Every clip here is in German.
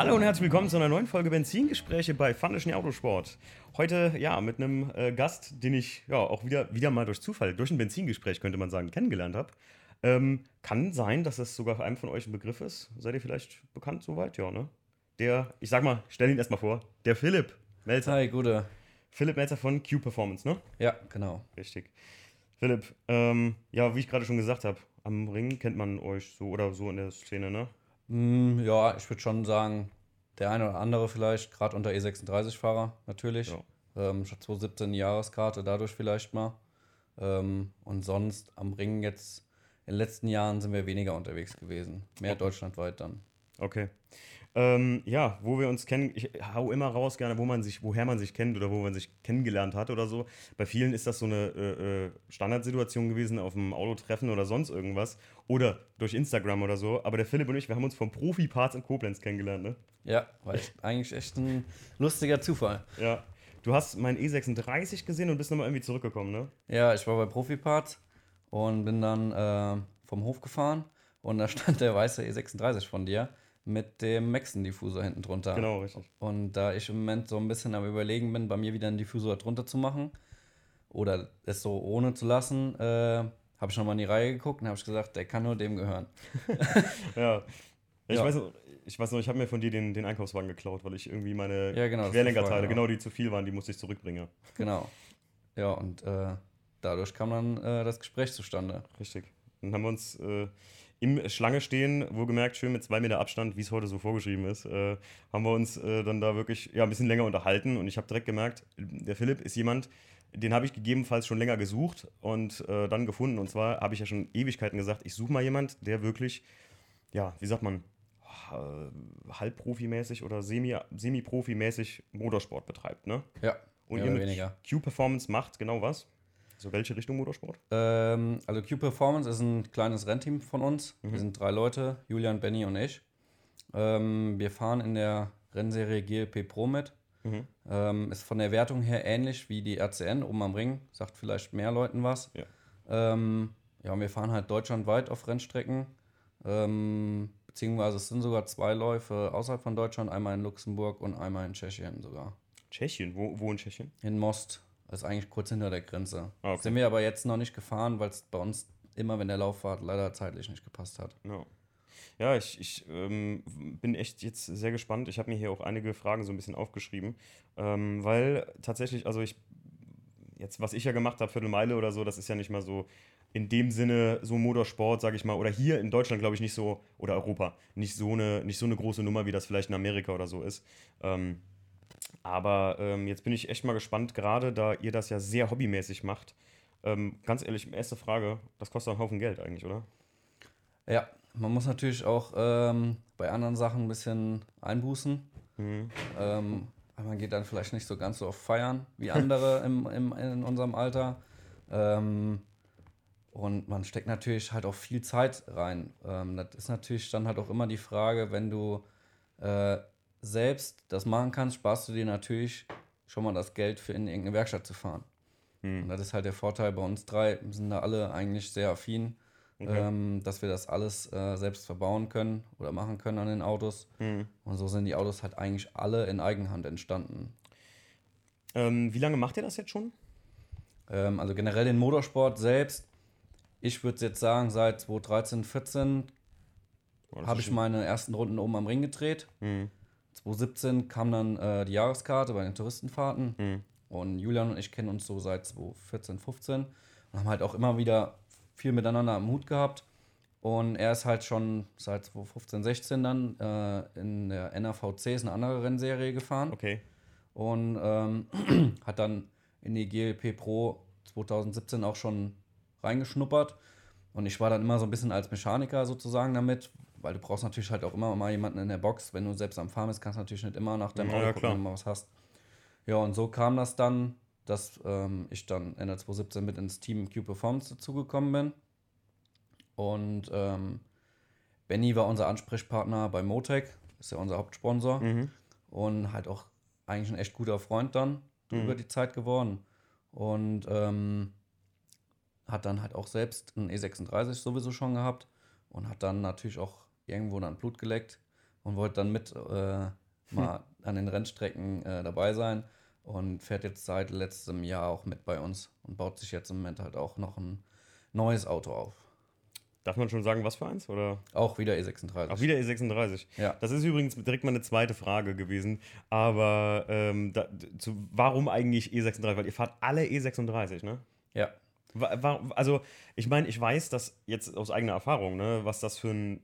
Hallo und herzlich willkommen zu einer neuen Folge Benzingespräche bei Fandischen Autosport. Heute ja mit einem äh, Gast, den ich ja auch wieder, wieder mal durch Zufall, durch ein Benzingespräch könnte man sagen, kennengelernt habe. Ähm, kann sein, dass das sogar für einen von euch ein Begriff ist. Seid ihr vielleicht bekannt soweit? Ja, ne? Der, ich sag mal, stell ihn erstmal vor, der Philipp Melzer. Hi, gute. Philipp Melzer von Q Performance, ne? Ja, genau. Richtig. Philipp, ähm, ja, wie ich gerade schon gesagt habe, am Ring kennt man euch so oder so in der Szene, ne? Mm, ja, ich würde schon sagen, der eine oder andere vielleicht, gerade unter E36-Fahrer natürlich. Ja. Ähm, schon 2017 Jahreskarte, dadurch vielleicht mal. Ähm, und sonst am Ring jetzt, in den letzten Jahren sind wir weniger unterwegs gewesen. Mehr deutschlandweit dann. Okay. Ähm, ja, wo wir uns kennen, ich hau immer raus gerne, wo man sich, woher man sich kennt oder wo man sich kennengelernt hat oder so. Bei vielen ist das so eine äh, äh, Standardsituation gewesen auf dem Autotreffen oder sonst irgendwas. Oder durch Instagram oder so. Aber der Philipp und ich, wir haben uns vom Profi-Parts in Koblenz kennengelernt, ne? Ja, war eigentlich echt ein lustiger Zufall. Ja. Du hast mein E36 gesehen und bist nochmal irgendwie zurückgekommen, ne? Ja, ich war bei Profiparts und bin dann äh, vom Hof gefahren und da stand der weiße E36 von dir mit dem Maxen-Diffusor hinten drunter. Genau, richtig. Und da ich im Moment so ein bisschen am Überlegen bin, bei mir wieder einen Diffusor drunter zu machen oder es so ohne zu lassen, äh, habe ich nochmal in die Reihe geguckt und habe ich gesagt, der kann nur dem gehören. Ja. Ich, Ja. Weiß, noch- ich weiß noch, ich habe mir von dir den, den Einkaufswagen geklaut, weil ich irgendwie meine Ja, genau, Querlenkerteile, war- genau die zu viel waren, die musste ich zurückbringen. genau. Ja, und äh, dadurch kam dann äh, das Gespräch zustande. Richtig. Dann haben wir uns äh, im Schlange stehen, wohlgemerkt schön mit zwei Meter Abstand, wie es heute so vorgeschrieben ist, äh, haben wir uns äh, dann da wirklich ja, ein bisschen länger unterhalten und ich habe direkt gemerkt, der Philipp ist jemand, den habe ich gegebenenfalls schon länger gesucht und äh, dann gefunden. Und zwar habe ich ja schon Ewigkeiten gesagt, ich suche mal jemand, der wirklich, ja, wie sagt man, halbprofimäßig oder semi- semi-profimäßig Motorsport betreibt, ne? Ja, Und ihr mit. Q-Performance macht genau was? Also welche Richtung Motorsport? Ähm, also Q Performance ist ein kleines Rennteam von uns. Mhm. Wir sind drei Leute, Julian, Benny und ich. Ähm, wir fahren in der Rennserie GLP Pro mit. Mhm. Ähm, ist von der Wertung her ähnlich wie die RCN oben am Ring. Sagt vielleicht mehr Leuten was. Ja. Ähm, ja, und wir fahren halt deutschlandweit auf Rennstrecken. Ähm, beziehungsweise es sind sogar zwei Läufe außerhalb von Deutschland, einmal in Luxemburg und einmal in Tschechien sogar. Tschechien, wo, wo in Tschechien? In Most. Das ist eigentlich kurz hinter der Grenze. Ah, okay. Sind wir aber jetzt noch nicht gefahren, weil es bei uns immer, wenn der Lauffahrt leider zeitlich nicht gepasst hat. Ja, ja ich, ich ähm, bin echt jetzt sehr gespannt. Ich habe mir hier auch einige Fragen so ein bisschen aufgeschrieben, ähm, weil tatsächlich, also ich, jetzt was ich ja gemacht habe, Viertelmeile oder so, das ist ja nicht mal so in dem Sinne so Motorsport, sage ich mal, oder hier in Deutschland glaube ich nicht so, oder Europa, nicht so eine, nicht so eine große Nummer, wie das vielleicht in Amerika oder so ist. Ähm, aber ähm, jetzt bin ich echt mal gespannt, gerade da ihr das ja sehr hobbymäßig macht. Ähm, ganz ehrlich, erste Frage, das kostet einen Haufen Geld eigentlich, oder? Ja, man muss natürlich auch ähm, bei anderen Sachen ein bisschen einbußen. Mhm. Ähm, man geht dann vielleicht nicht so ganz so oft feiern wie andere im, im, in unserem Alter. Ähm, und man steckt natürlich halt auch viel Zeit rein. Ähm, das ist natürlich dann halt auch immer die Frage, wenn du äh, selbst das machen kannst, sparst du dir natürlich schon mal das Geld für in irgendeine Werkstatt zu fahren. Hm. Und das ist halt der Vorteil bei uns drei, wir sind da alle eigentlich sehr affin, Okay. ähm, dass wir das alles äh, selbst verbauen können oder machen können an den Autos. Mhm. Und so sind die Autos halt eigentlich alle in Eigenhand entstanden. Ähm, wie lange macht ihr das jetzt schon? Ähm, also generell den Motorsport selbst, ich würde jetzt sagen, seit 2013, 14 Oh, das habe ist ich meine ersten Runden oben am Ring gedreht. Mhm. 2017 kam dann äh, die Jahreskarte bei den Touristenfahrten. Mhm. Und Julian und ich kennen uns so seit 2014, 15 und haben halt auch immer wieder viel miteinander am Hut gehabt. Und er ist halt schon seit 2015, 16 dann äh, in der NAVC, ist eine andere Rennserie gefahren. Okay. Und ähm, hat dann in die GLP Pro 2017 auch schon reingeschnuppert. Und ich war dann immer so ein bisschen als Mechaniker sozusagen damit, weil du brauchst natürlich halt auch immer mal jemanden in der Box. Wenn du selbst am Fahren bist, kannst du natürlich nicht immer nach deinem Ja, Auto ja, gucken, wenn du mal was hast. Ja, und so kam das dann, dass ähm, ich dann Ende 2017 mit ins Team Q Performance dazugekommen bin. Und ähm, Benny war unser Ansprechpartner bei Motec, ist ja unser Hauptsponsor Mhm. und halt auch eigentlich ein echt guter Freund dann Mhm. über die Zeit geworden. Und ähm, hat dann halt auch selbst einen E36 sowieso schon gehabt und hat dann natürlich auch irgendwo dann Blut geleckt, und wollte dann mit äh, mal an den Rennstrecken äh, dabei sein und fährt jetzt seit letztem Jahr auch mit bei uns und baut sich jetzt im Moment halt auch noch ein neues Auto auf. Darf man schon sagen, was für eins? Oder? Auch wieder E36. Auch wieder E36. Ja. Das ist übrigens direkt meine zweite Frage gewesen. Aber ähm, da, zu, warum eigentlich E36? Weil ihr fahrt alle E36, ne? Ja. Wa- wa- Also, ich meine, ich weiß, dass jetzt aus eigener Erfahrung, ne, was das für ein.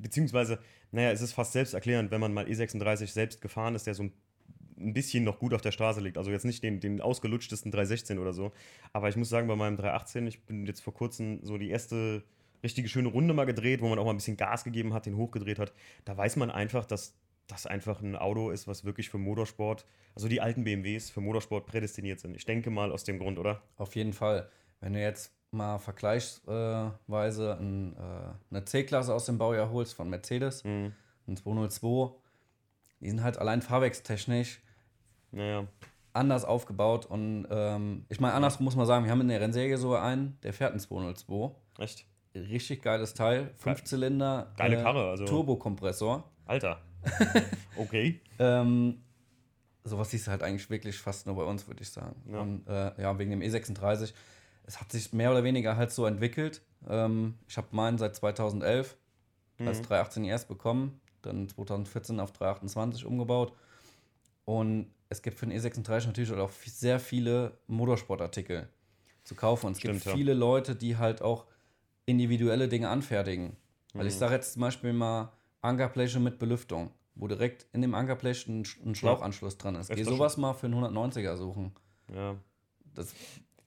Beziehungsweise, naja, es ist fast selbsterklärend, wenn man mal E36 selbst gefahren ist, der so ein, ein bisschen noch gut auf der Straße liegt. Also jetzt nicht den, den ausgelutschtesten 316 oder so. Aber ich muss sagen, bei meinem 318, ich bin jetzt vor kurzem so die erste richtige schöne Runde mal gedreht, wo man auch mal ein bisschen Gas gegeben hat, den hochgedreht hat. Da weiß man einfach, dass das einfach ein Auto ist, was wirklich für Motorsport, also die alten BMWs für Motorsport prädestiniert sind. Ich denke mal aus dem Grund, oder? Auf jeden Fall. Wenn du jetzt mal vergleichsweise ein, äh, eine C-Klasse aus dem Baujahr holst von Mercedes, Mhm. ein 202, die sind halt allein fahrwerkstechnisch Naja. anders aufgebaut. Und ähm, ich meine, andersrum muss man sagen, wir haben in der Rennserie so einen, der fährt einen 202. Echt? Richtig geiles Teil. Fünfzylinder. Geile Karre, also- Turbokompressor. Alter. okay. Ähm, sowas siehst du halt eigentlich wirklich fast nur bei uns, würde ich sagen. Ja. Und äh, ja, wegen dem E36, es hat sich mehr oder weniger halt so entwickelt. Ähm, ich habe meinen seit 2011 als 318 ES bekommen, dann 2014 auf 328 umgebaut. Und es gibt für den E36 natürlich auch sehr viele Motorsportartikel zu kaufen. Und es Stimmt, gibt ja. viele Leute, die halt auch individuelle Dinge anfertigen. Weil ich sage jetzt zum Beispiel mal Ankerfläche mit Belüftung, wo direkt in dem Ankerblech ein, ein Schlauchanschluss dran ist. Geh sowas mal für einen 190er suchen. Ja. Das,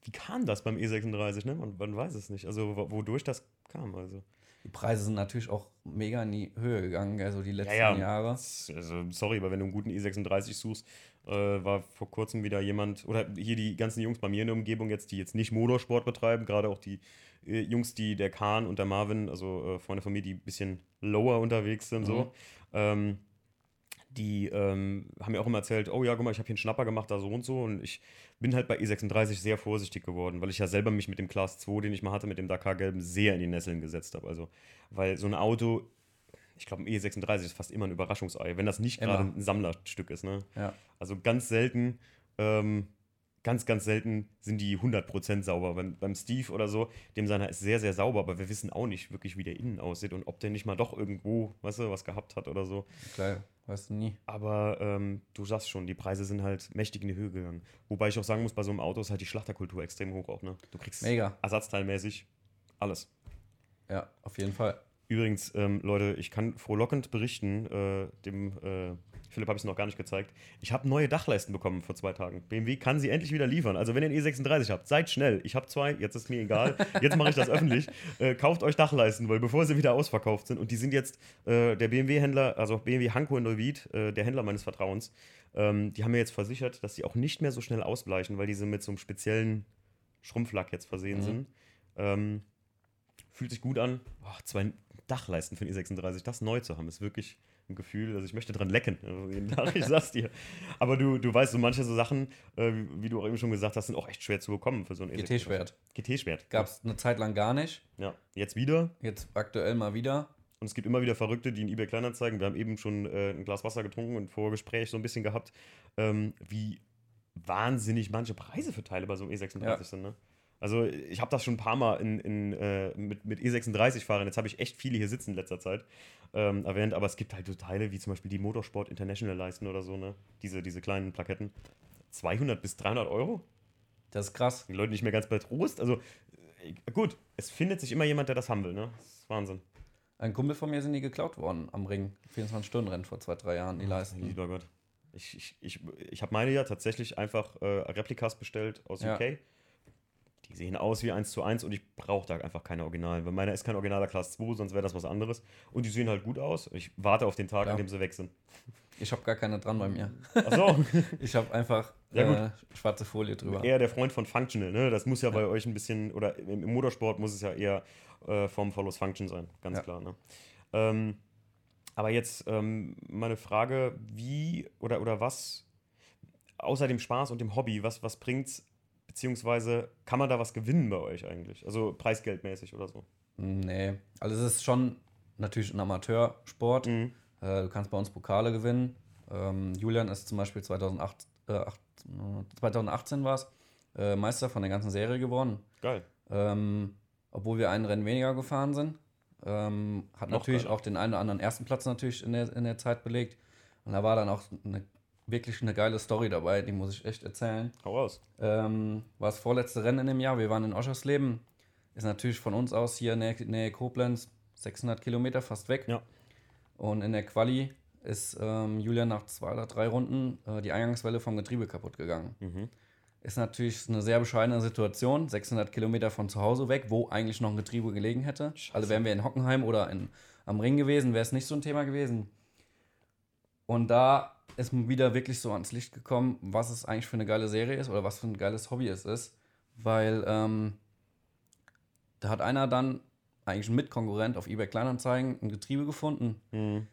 Wie kam das beim E36, ne? Man, man weiß es nicht. Also, wo- wodurch das kam, also. die Preise sind natürlich auch mega in die Höhe gegangen, gell, so die letzten Ja, ja. Jahre. Also, sorry, aber wenn du einen guten E36 suchst, äh, war vor kurzem wieder jemand, oder hier die ganzen Jungs bei mir in der Umgebung jetzt, die jetzt nicht Motorsport betreiben, gerade auch die äh, Jungs, die der Kahn und der Marvin, also äh, Freunde von mir, die ein bisschen lower unterwegs sind, Mhm. so, ähm, die ähm, haben mir auch immer erzählt, oh ja, guck mal, ich habe hier einen Schnapper gemacht, da so und so. Und ich bin halt bei E36 sehr vorsichtig geworden, weil ich ja selber mich mit dem Class 2, den ich mal hatte, mit dem Dakar Gelben, sehr in die Nesseln gesetzt habe. Also, weil so ein Auto, ich glaube, ein E36 ist fast immer ein Überraschungsei, wenn das nicht gerade ein Sammlerstück ist. Ne? Ja. Also ganz selten, ähm, ganz, ganz selten sind die 100% sauber. Beim, beim Steve oder so, dem seiner ist sehr, sehr sauber, aber wir wissen auch nicht wirklich, wie der innen aussieht und ob der nicht mal doch irgendwo, weißt du, was gehabt hat oder so. Klar, weißt du nie. Aber ähm, du sagst schon, die Preise sind halt mächtig in die Höhe gegangen. Wobei ich auch sagen muss, bei so einem Auto ist halt die Schlachterkultur extrem hoch auch. Ne? Du kriegst Mega. ersatzteilmäßig alles. Ja, auf jeden Fall. Übrigens, ähm, Leute, ich kann frohlockend berichten, äh, dem äh, Philipp habe ich es noch gar nicht gezeigt. Ich habe neue Dachleisten bekommen vor zwei Tagen. BMW kann sie endlich wieder liefern. Also wenn ihr einen E36 habt, seid schnell. Ich habe zwei, jetzt ist mir egal. Jetzt mache ich das öffentlich. Äh, kauft euch Dachleisten, weil bevor sie wieder ausverkauft sind und die sind jetzt äh, der BMW-Händler, also BMW Hanko in Neuwied, äh, der Händler meines Vertrauens, ähm, die haben mir jetzt versichert, dass sie auch nicht mehr so schnell ausbleichen, weil diese mit so einem speziellen Schrumpflack jetzt versehen Mhm. sind. Ähm, fühlt sich gut an. Boah, zwei Dachleisten für den E36, das neu zu haben, ist wirklich ein Gefühl, also ich möchte dran lecken. Jeden Tag, ich sag's dir. Aber du, du weißt, so manche so Sachen, äh, wie, wie du auch eben schon gesagt hast, sind auch echt schwer zu bekommen für so ein E36. GT-Schwert. GT-Schwert. Gab es eine Zeit lang gar nicht. Ja, jetzt wieder. Jetzt aktuell mal wieder. Und es gibt immer wieder Verrückte, die in eBay Kleinanzeigen, wir haben eben schon äh, ein Glas Wasser getrunken und vor Gespräch so ein bisschen gehabt, ähm, wie wahnsinnig manche Preise für Teile bei so einem E36 Ja. sind. Ne? Also ich habe das schon ein paar Mal in, in, äh, mit, mit E36-Fahrern, jetzt habe ich echt viele hier sitzen in letzter Zeit, ähm, erwähnt, aber es gibt halt so Teile wie zum Beispiel die Motorsport International Leisten oder so, ne? diese, diese kleinen Plaketten. 200 bis 300 Euro? Das ist krass. Die Leute nicht mehr ganz bei Trost. Also äh, gut, es findet sich immer jemand, der das haben will. Ne? Das ist Wahnsinn. Ein Kumpel von mir sind die geklaut worden am Ring. 24-Stunden-Rennen vor zwei, drei Jahren, die Leisten. Lieber Gott. Ich, ich, ich, ich habe meine ja tatsächlich einfach äh, Replikas bestellt aus Ja. UK. Die sehen aus wie 1 zu 1 und ich brauche da einfach keine Originalen. Weil meiner ist kein originaler Class 2, sonst wäre das was anderes. Und die sehen halt gut aus. Ich warte auf den Tag, Ja. an dem sie weg sind. Ich habe gar keine dran bei mir. Achso, Ich habe einfach Ja, äh, schwarze Folie drüber. eher der Freund von Functional. Ne? Das muss ja, bei euch ein bisschen, oder im, im Motorsport muss es ja eher äh, Form follows Function sein. Ganz Ja. klar. Ne? Ähm, aber jetzt ähm, meine Frage, wie oder, oder was, außer dem Spaß und dem Hobby, was, was bringt's, beziehungsweise kann man da was gewinnen bei euch eigentlich? Also preisgeldmäßig oder so? Nee, also es ist schon natürlich ein Amateursport. Mhm. Äh, du kannst bei uns Pokale gewinnen. Ähm, Julian ist zum Beispiel 2008, äh, 8, 2018 war es, äh, Meister von der ganzen Serie geworden. Geil. Ähm, obwohl wir einen Rennen weniger gefahren sind. Ähm, hat Noch natürlich geiler. auch den einen oder anderen ersten Platz natürlich in der, in der Zeit belegt. Und da war dann auch eine, wirklich eine geile Story dabei, die muss ich echt erzählen. Hau raus. Ähm, war das vorletzte Rennen in dem Jahr. Wir waren in Oschersleben. Ist natürlich von uns aus hier Nähe, Nähe Koblenz 600 Kilometer fast weg. Ja. Und in der Quali ist ähm, Julian nach zwei oder drei Runden äh, die Eingangswelle vom Getriebe kaputt gegangen. Mhm. Ist natürlich eine sehr bescheidene Situation. 600 Kilometer von zu Hause weg, wo eigentlich noch ein Getriebe gelegen hätte. Also wären wir in Hockenheim oder in, am Ring gewesen, wäre es nicht so ein Thema gewesen. Und da ist mir wieder wirklich so ans Licht gekommen, was es eigentlich für eine geile Serie ist oder was für ein geiles Hobby es ist. Weil ähm, da hat einer dann eigentlich ein Mitkonkurrent auf eBay Kleinanzeigen ein Getriebe gefunden. Mhm.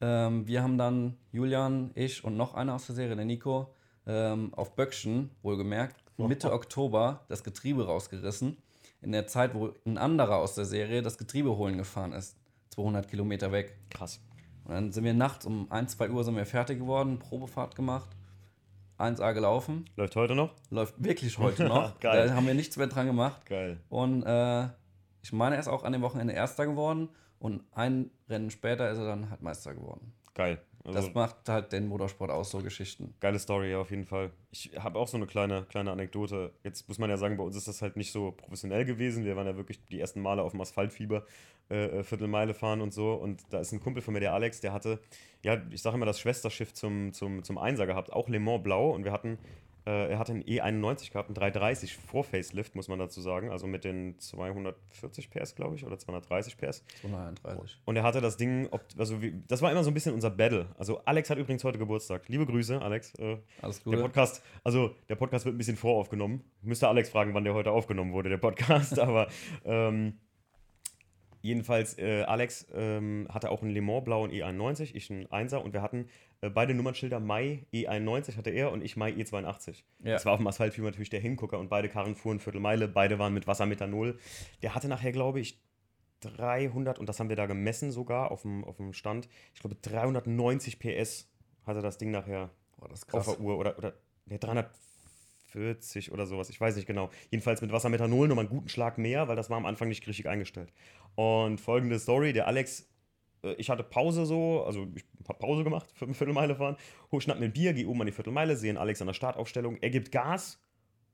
Ähm, wir haben dann Julian, ich und noch einer aus der Serie, der Nico, ähm, auf Böckchen, wohlgemerkt, Mitte Oktober das Getriebe rausgerissen. In der Zeit, wo ein anderer aus der Serie das Getriebe holen gefahren ist. 200 Kilometer weg. Krass. Und dann sind wir nachts um 1, 2 Uhr sind wir fertig geworden, Probefahrt gemacht, 1A gelaufen. Läuft heute noch? Läuft wirklich heute noch. Geil. Da haben wir nichts mehr dran gemacht. Geil. Und äh, ich meine, er ist auch an dem Wochenende Erster geworden. Und ein Rennen später ist er dann halt Meister geworden. Geil. Also, Das macht halt den Motorsport aus, so Geschichten. Geile Story, ja, auf jeden Fall. Ich habe auch so eine kleine, kleine Anekdote. Jetzt muss man ja sagen, bei uns ist das halt nicht so professionell gewesen. Wir waren ja wirklich die ersten Male auf dem Asphaltfieber, äh, äh, Viertelmeile fahren und so. Und da ist ein Kumpel von mir, der Alex, der hatte, ja, ich sage immer, das Schwesterschiff zum, zum, zum Einser gehabt, auch Le Mans Blau. Und wir hatten, äh, er hatte einen E91 gehabt, einen 330 vor Facelift, muss man dazu sagen. Also mit den 240 PS, glaube ich, oder 230 PS. 231. Und er hatte das Ding, ob, also wie, das war immer so ein bisschen unser Battle. Also Alex hat übrigens heute Geburtstag. Liebe Grüße, Alex. Äh, Alles der Gute. Podcast, also der Podcast wird ein bisschen voraufgenommen. Müsste Alex fragen, wann der heute aufgenommen wurde, der Podcast. Aber ähm, jedenfalls, äh, Alex ähm, hatte auch einen Le Mans blauen E91, ich einen 1er und wir hatten beide Nummernschilder Mai E91 hatte er und ich Mai E82. Ja. Das war auf dem Asphaltfilm natürlich der Hingucker und beide Karren fuhren Viertelmeile, beide waren mit Wassermethanol. Der hatte nachher, glaube ich, 300, und das haben wir da gemessen sogar auf dem, auf dem Stand, ich glaube 390 PS hatte das Ding nachher Boah, das ist auf krass. der Uhr oder, oder ne, 340 oder sowas, ich weiß nicht genau. Jedenfalls mit Wassermethanol nochmal einen guten Schlag mehr, weil das war am Anfang nicht richtig eingestellt. Und folgende Story, der Alex, äh, ich hatte Pause so, also ich habe Pause gemacht, für eine Viertelmeile fahren, hol, schnapp mir ein Bier, geh oben an die Viertelmeile, sehe einen Alex an der Startaufstellung, er gibt Gas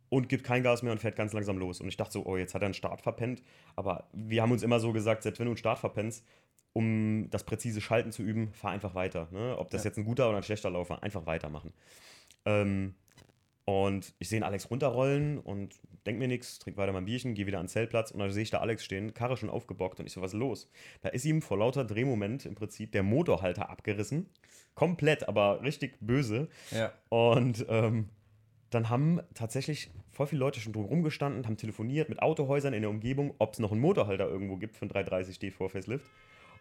und gibt kein Gas mehr und fährt ganz langsam los. Und ich dachte so, oh, jetzt hat er einen Start verpennt. Aber wir haben uns immer so gesagt, selbst wenn du einen Start verpennst, um das präzise Schalten zu üben, fahr einfach weiter. Ne? Ob das Ja. jetzt ein guter oder ein schlechter Lauf war, einfach weitermachen. Ähm, und ich sehe den Alex runterrollen und denk mir nichts, trink weiter mein Bierchen, gehe wieder an den Zeltplatz und dann sehe ich da Alex stehen, Karre schon aufgebockt und ich so, was ist los? Da ist ihm vor lauter Drehmoment im Prinzip der Motorhalter abgerissen. Komplett, aber richtig böse. Ja. Und ähm, dann haben tatsächlich voll viele Leute schon drumherum gestanden, haben telefoniert mit Autohäusern in der Umgebung, ob es noch einen Motorhalter irgendwo gibt für einen 330D vor Facelift.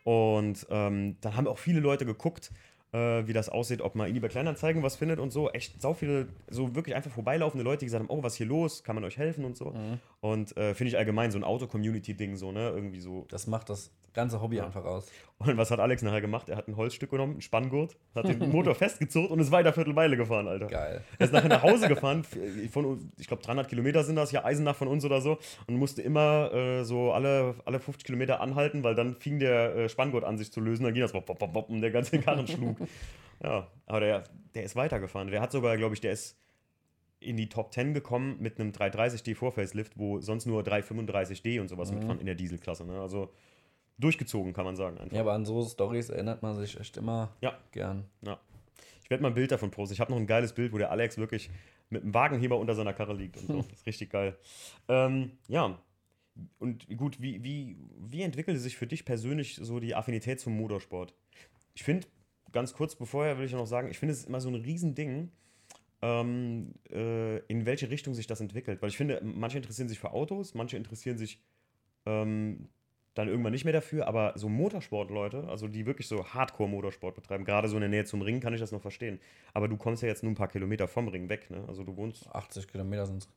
Und ähm, dann haben auch viele Leute geguckt, äh, wie das aussieht, ob man in eBay Kleinanzeigen was findet und so. Echt sau viele, so wirklich einfach vorbeilaufende Leute, die gesagt haben, oh, was ist hier los? Kann man euch helfen und so. Und äh, finde ich allgemein so ein Auto-Community-Ding so, ne? Irgendwie so. Das macht das ganze Hobby Ja. einfach aus. Und was hat Alex nachher gemacht? Er hat ein Holzstück genommen, ein Spanngurt, hat den Motor festgezurrt und ist weiter Viertelmeile gefahren, Alter. Geil. Er ist nachher nach Hause gefahren, von, ich glaube 300 Kilometer sind das, ja Eisenach von uns oder so, und musste immer äh, so alle, alle 50 Kilometer anhalten, weil dann fing der äh, Spanngurt an sich zu lösen, dann ging das bop, bop, bop, und der ganze Karren schlug. Ja, aber der, der ist weitergefahren. Der hat sogar, glaube ich, der ist in die Top 10 gekommen mit einem 330D Vorfacelift, wo sonst nur 335D und sowas mitfahren in der Dieselklasse. Ne? Also durchgezogen, kann man sagen. Einfach. Ja, aber an so Stories erinnert man sich echt immer Ja. gern. Ja. Ich werde mal ein Bild davon posten. Ich habe noch ein geiles Bild, wo der Alex wirklich mit einem Wagenheber unter seiner Karre liegt und so. Das ist richtig geil. Ähm, ja. Und gut, wie, wie, wie entwickelte sich für dich persönlich so die Affinität zum Motorsport? Ich finde, ganz kurz bevorher will ich noch sagen, ich finde es immer so ein Riesending, ähm, äh, in welche Richtung sich das entwickelt. Weil ich finde, manche interessieren sich für Autos, manche interessieren sich ähm, dann irgendwann nicht mehr dafür, aber so Motorsport-Leute, also die wirklich so Hardcore-Motorsport betreiben, gerade so in der Nähe zum Ring, kann ich das noch verstehen. Aber du kommst ja jetzt nur ein paar Kilometer vom Ring weg, ne? Also du wohnst, 80 Kilometer sind es.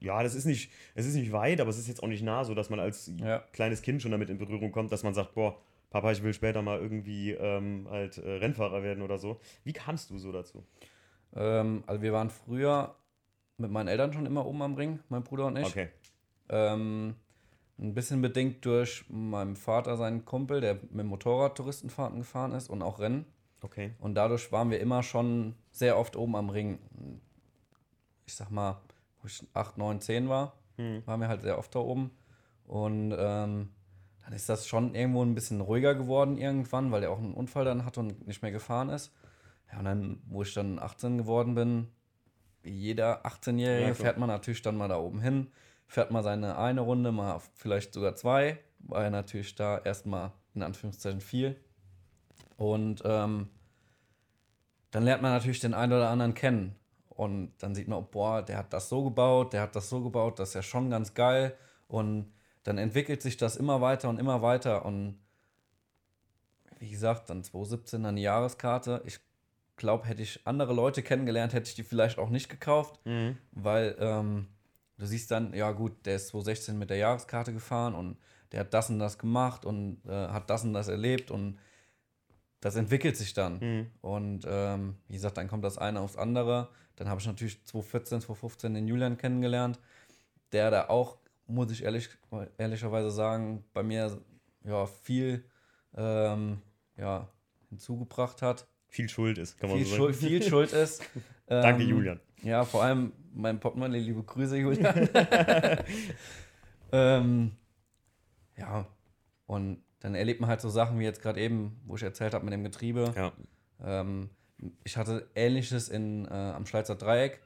ja, das ist nicht, es ist nicht weit, aber es ist jetzt auch nicht nah, so dass man als Ja. kleines Kind schon damit in Berührung kommt, dass man sagt, boah, Papa, ich will später mal irgendwie ähm, halt äh, Rennfahrer werden oder so. Wie kamst du so dazu? Ähm, also wir waren früher mit meinen Eltern schon immer oben am Ring, mein Bruder und ich. Okay. Ähm, ein bisschen bedingt durch meinen Vater, seinen Kumpel, der mit dem Motorrad Touristenfahrten gefahren ist und auch Rennen. Okay. Und dadurch waren wir immer schon sehr oft oben am Ring. Ich sag mal, wo ich 8, 9, 10 war, Hm. waren wir halt sehr oft da oben. Und ähm, dann ist das schon irgendwo ein bisschen ruhiger geworden irgendwann, weil er auch einen Unfall dann hatte und nicht mehr gefahren ist. Ja, und dann, wo ich dann 18 geworden bin, wie jeder 18-Jährige, Ja, fährt man natürlich dann mal da oben hin, fährt mal seine eine Runde, mal vielleicht sogar zwei, war ja natürlich da erstmal in Anführungszeichen viel. Und ähm, dann lernt man natürlich den einen oder anderen kennen. Und dann sieht man, oh, boah, der hat das so gebaut, der hat das so gebaut, das ist ja schon ganz geil. Und dann entwickelt sich das immer weiter und immer weiter. Und wie gesagt, dann 2017 dann die Jahreskarte. Ich glaube, hätte ich andere Leute kennengelernt, hätte ich die vielleicht auch nicht gekauft, Mhm. weil ähm, du siehst dann, ja gut, der ist 2016 mit der Jahreskarte gefahren und der hat das und das gemacht und äh, hat das und das erlebt und das entwickelt sich dann. Mhm. Und ähm, wie gesagt, dann kommt das eine aufs andere. Dann habe ich natürlich 2014, 2015 den Julian kennengelernt, der da auch, muss ich ehrlich, ehrlicherweise sagen, bei mir ja viel ähm, ja, hinzugebracht hat. Viel Schuld ist, kann man Viel so Schuld, sagen. viel Schuld ist. Danke, Ähm, Julian. Ja, vor allem mein Portemonnaie, liebe Grüße, Julian. ähm, ja, und dann erlebt man halt so Sachen wie jetzt gerade eben, wo ich erzählt habe mit dem Getriebe. Ja. Ähm, ich hatte ähnliches in, äh, am Schweizer Dreieck.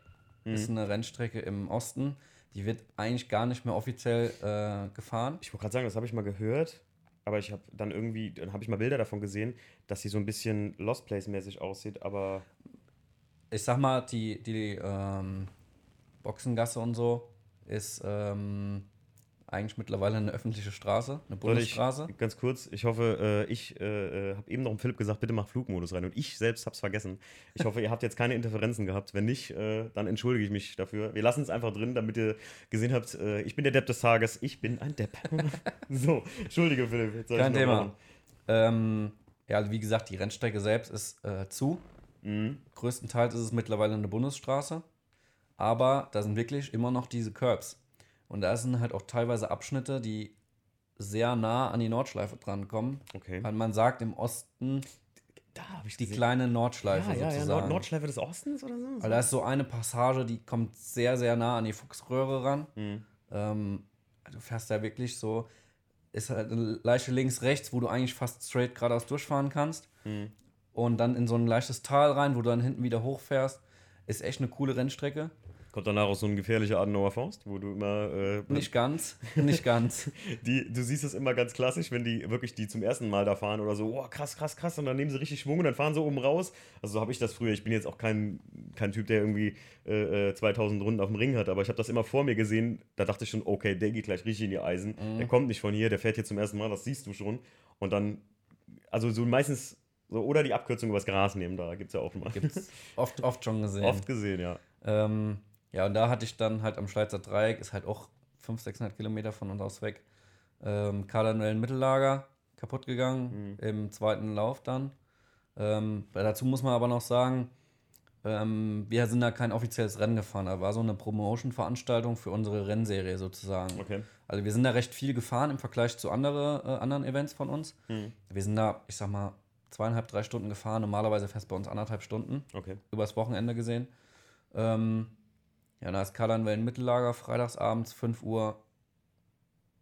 Mhm. Ist eine Rennstrecke im Osten. Die wird eigentlich gar nicht mehr offiziell äh, gefahren. Ich wollte gerade sagen, das habe ich mal gehört, aber ich habe dann irgendwie, dann habe ich mal Bilder davon gesehen, dass sie so ein bisschen Lost Place-mäßig aussieht, aber Ich sag mal, die, die ähm, Boxengasse und so ist ähm, eigentlich mittlerweile eine öffentliche Straße, eine Leute, ich, Bundesstraße. ganz kurz, ich hoffe, äh, ich äh, habe eben noch Philipp gesagt, bitte mach Flugmodus rein und ich selbst habe es vergessen. Ich hoffe, ihr habt jetzt keine Interferenzen gehabt. Wenn nicht, äh, dann entschuldige ich mich dafür. Wir lassen es einfach drin, damit ihr gesehen habt, äh, ich bin der Depp des Tages, ich bin ein Depp. so, entschuldige Philipp. Jetzt soll ich Kein Thema. Ähm, ja, also wie gesagt, die Rennstrecke selbst ist äh, zu. Mhm. Größtenteils ist es mittlerweile eine Bundesstraße. Aber da sind wirklich immer noch diese Curbs. Und da sind halt auch teilweise Abschnitte, die sehr nah an die Nordschleife drankommen. Okay. Weil man sagt im Osten Da habe ich die gesehen. kleine Nordschleife ja, ja, ja, sozusagen. Nord Nordschleife des Ostens oder so? Weil da ist so eine Passage, die kommt sehr, sehr nah an die Fuchsröhre ran. Mhm. Ähm, du fährst da wirklich so, ist halt eine leichte links-rechts, wo du eigentlich fast straight geradeaus durchfahren kannst. Mhm. Und dann in so ein leichtes Tal rein, wo du dann hinten wieder hochfährst. Ist echt eine coole Rennstrecke. Kommt danach auch so ein gefährlicher Adenauer Faust, wo du immer. Äh, Nicht ganz, nicht ganz. Die, du siehst es immer ganz klassisch, wenn die wirklich die zum ersten Mal da fahren oder so, oh, krass, krass, krass, und dann nehmen sie richtig Schwung und dann fahren sie oben raus. Also so habe ich das früher. Ich bin jetzt auch kein, kein Typ, der irgendwie äh, äh, 2000 Runden auf dem Ring hat, aber ich habe das immer vor mir gesehen. Da dachte ich schon, okay, der geht gleich richtig in die Eisen. Der kommt nicht von hier, der fährt hier zum ersten Mal, das siehst du schon. Und dann, also so meistens, so, oder die Abkürzung übers Gras nehmen, da gibt es ja auch mal. Gibt's oft, oft schon gesehen. Oft gesehen, ja. Ähm, ja, und da hatte ich dann halt am Schweizer Dreieck, ist halt auch 500, 600 Kilometer von uns aus weg, ähm, Karl-Manuel Mittellager kaputt gegangen im zweiten Lauf dann. Ähm, dazu muss man aber noch sagen, ähm, wir sind da kein offizielles Rennen gefahren, da war so eine Promotion-Veranstaltung für unsere Rennserie sozusagen. Okay. Also wir sind da recht viel gefahren im Vergleich zu andere, äh, anderen Events von uns. Hm. Wir sind da, ich sag mal, zweieinhalb, drei Stunden gefahren. Normalerweise fährst bei uns anderthalb Stunden Okay. übers Wochenende gesehen. Ähm, ja, da ist Karl Wellen Mittellager, freitagsabends, 5 Uhr,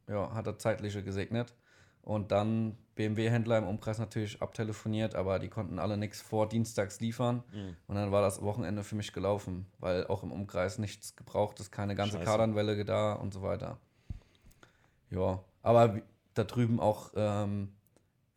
ja, hat er zeitliche gesegnet. Und dann BMW-Händler im Umkreis natürlich abtelefoniert, aber die konnten alle nichts vor dienstags liefern. Mhm. Und dann war das Wochenende für mich gelaufen, weil auch im Umkreis nichts gebraucht ist, keine ganze Scheiße. Kardanwelle da und so weiter. Ja, aber da drüben auch ähm,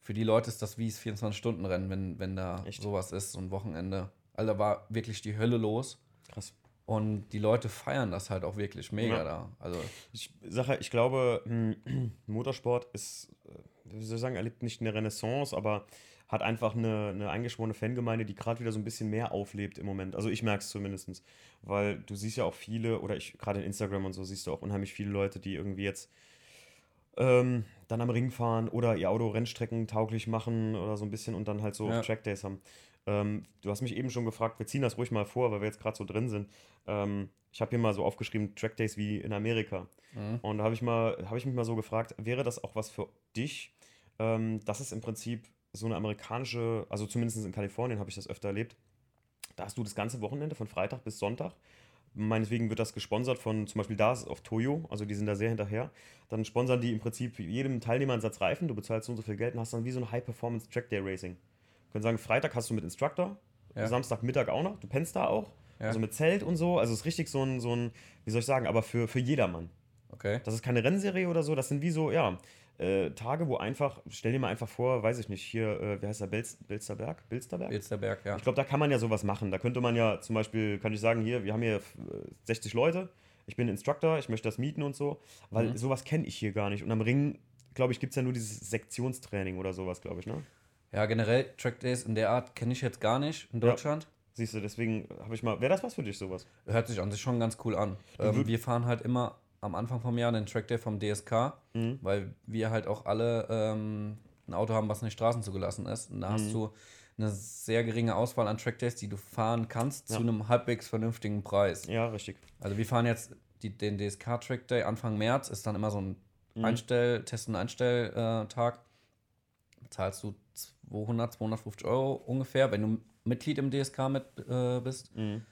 für die Leute ist das wie das 24-Stunden-Rennen, wenn, wenn da Echt? sowas ist, so ein Wochenende. Also da war wirklich die Hölle los. Krass. Und die Leute feiern das halt auch wirklich mega Ja. da. Also, Ich sage, ich glaube, Motorsport ist, äh, wie soll ich sagen, erlebt nicht eine Renaissance, aber hat einfach eine, eine eingeschworene Fangemeinde, die gerade wieder so ein bisschen mehr auflebt im Moment. Also ich merke es zumindest, weil du siehst ja auch viele, oder ich gerade in Instagram und so siehst du auch unheimlich viele Leute, die irgendwie jetzt ähm, dann am Ring fahren oder ihr Auto Rennstrecken tauglich machen oder so ein bisschen und dann halt so Ja. Trackdays haben. Ähm, du hast mich eben schon gefragt, wir ziehen das ruhig mal vor, weil wir jetzt gerade so drin sind. Ähm, ich habe hier mal so aufgeschrieben, Trackdays wie in Amerika. Mhm. Und da habe ich, mal- habe ich mich mal so gefragt, wäre das auch was für dich? Ähm, das ist im Prinzip so eine amerikanische, also zumindest in Kalifornien habe ich das öfter erlebt. Da hast du das ganze Wochenende von Freitag bis Sonntag. Meinetwegen wird das gesponsert von, zum Beispiel da ist auf Toyo, also die sind da sehr hinterher. Dann sponsern die im Prinzip jedem Teilnehmer einen Satz Reifen, du bezahlst so und so viel Geld und hast dann wie so ein High-Performance Können sagen, Freitag hast du mit Instructor, Ja. Samstagmittag auch noch, du pennst da auch, Ja. also mit Zelt und so. Also es ist richtig so ein, so ein, wie soll ich sagen, aber für, für jedermann. Okay. Das ist keine Rennserie oder so, das sind wie so, ja, äh, Tage, wo einfach, stell dir mal einfach vor, weiß ich nicht, hier, äh, wie heißt der, Belz, Belsterberg? Bilsterberg? Bilsterberg, ja. Ich glaube, da kann man ja sowas machen. Da könnte man ja zum Beispiel, kann ich sagen, hier, wir haben hier äh, 60 Leute, ich bin Instructor, ich möchte das mieten und so, weil Mhm. sowas kenne ich hier gar nicht. Und am Ring, glaube ich, gibt es ja nur dieses Sektionstraining oder sowas, glaube ich, ne? Ja, generell Trackdays in der Art kenne ich jetzt gar nicht in Ja. Deutschland. Siehst du, deswegen habe ich mal, wäre das was für dich, sowas? Hört sich an sich schon ganz cool an. Ähm, wir fahren halt immer am Anfang vom Jahr den Trackday vom DSK, Mhm. weil wir halt auch alle ähm, ein Auto haben, was nicht Straßen zugelassen ist. Und da Mhm. hast du eine sehr geringe Auswahl an Trackdays, die du fahren kannst, Ja. zu einem halbwegs vernünftigen Preis. Ja, richtig. Also wir fahren jetzt die, den DSK Trackday Anfang März, ist dann immer so ein Mhm. Einstell-, Test- und Einstelltag. Zahlst du 200, 250 Euro ungefähr, wenn du Mitglied im DSK mit äh, bist. Mhm.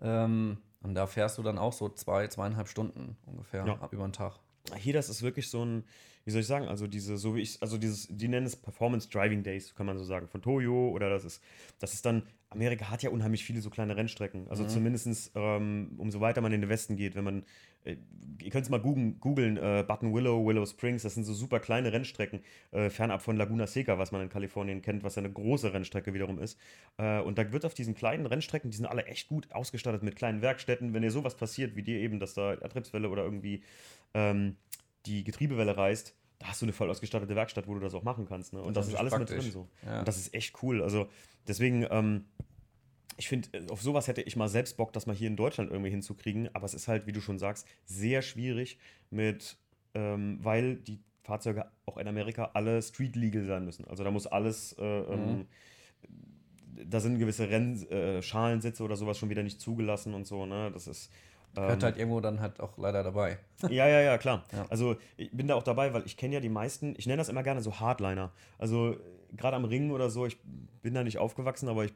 Ähm, und da fährst du dann auch so zwei, zweieinhalb Stunden ungefähr Ja. ab über den Tag. Hier, das ist wirklich so ein, wie soll ich sagen, also diese, so wie ich, also dieses, die nennen es Performance Driving Days, kann man so sagen, von Toyo oder das ist, das ist dann, Amerika hat ja unheimlich viele so kleine Rennstrecken. Also zumindestens, ähm, umso weiter man in den Westen geht, wenn man, äh, ihr könnt es mal googeln, googeln äh, Button Willow, Willow Springs, das sind so super kleine Rennstrecken, äh, fernab von Laguna Seca, was man in Kalifornien kennt, was ja eine große Rennstrecke wiederum ist. Äh, und da wird auf diesen kleinen Rennstrecken, die sind alle echt gut ausgestattet mit kleinen Werkstätten, wenn dir sowas passiert, wie dir eben, dass da Antriebswelle oder irgendwie ähm, die Getriebewelle reißt, da hast du eine voll ausgestattete Werkstatt, wo du das auch machen kannst. Ne? Und das, Das ist alles mit praktisch. drin so. Ja. Und das ist echt cool. Also deswegen, ähm, ich finde, äh, auf sowas hätte ich mal selbst Bock, das mal hier in Deutschland irgendwie hinzukriegen. Aber es ist halt, wie du schon sagst, sehr schwierig mit, ähm, weil die Fahrzeuge auch in Amerika alle street legal sein müssen. Also da muss alles, äh, ähm, da sind gewisse Renn, äh, Schalensitze oder sowas schon wieder nicht zugelassen und so. Ne? Das ist Gehört ähm, halt irgendwo dann halt auch leider dabei. ja, ja, ja, klar. Ja. Also ich bin da auch dabei, weil ich kenne ja die meisten, ich nenne das immer gerne so Hardliner. Also gerade am Ring oder so, ich bin da nicht aufgewachsen, aber ich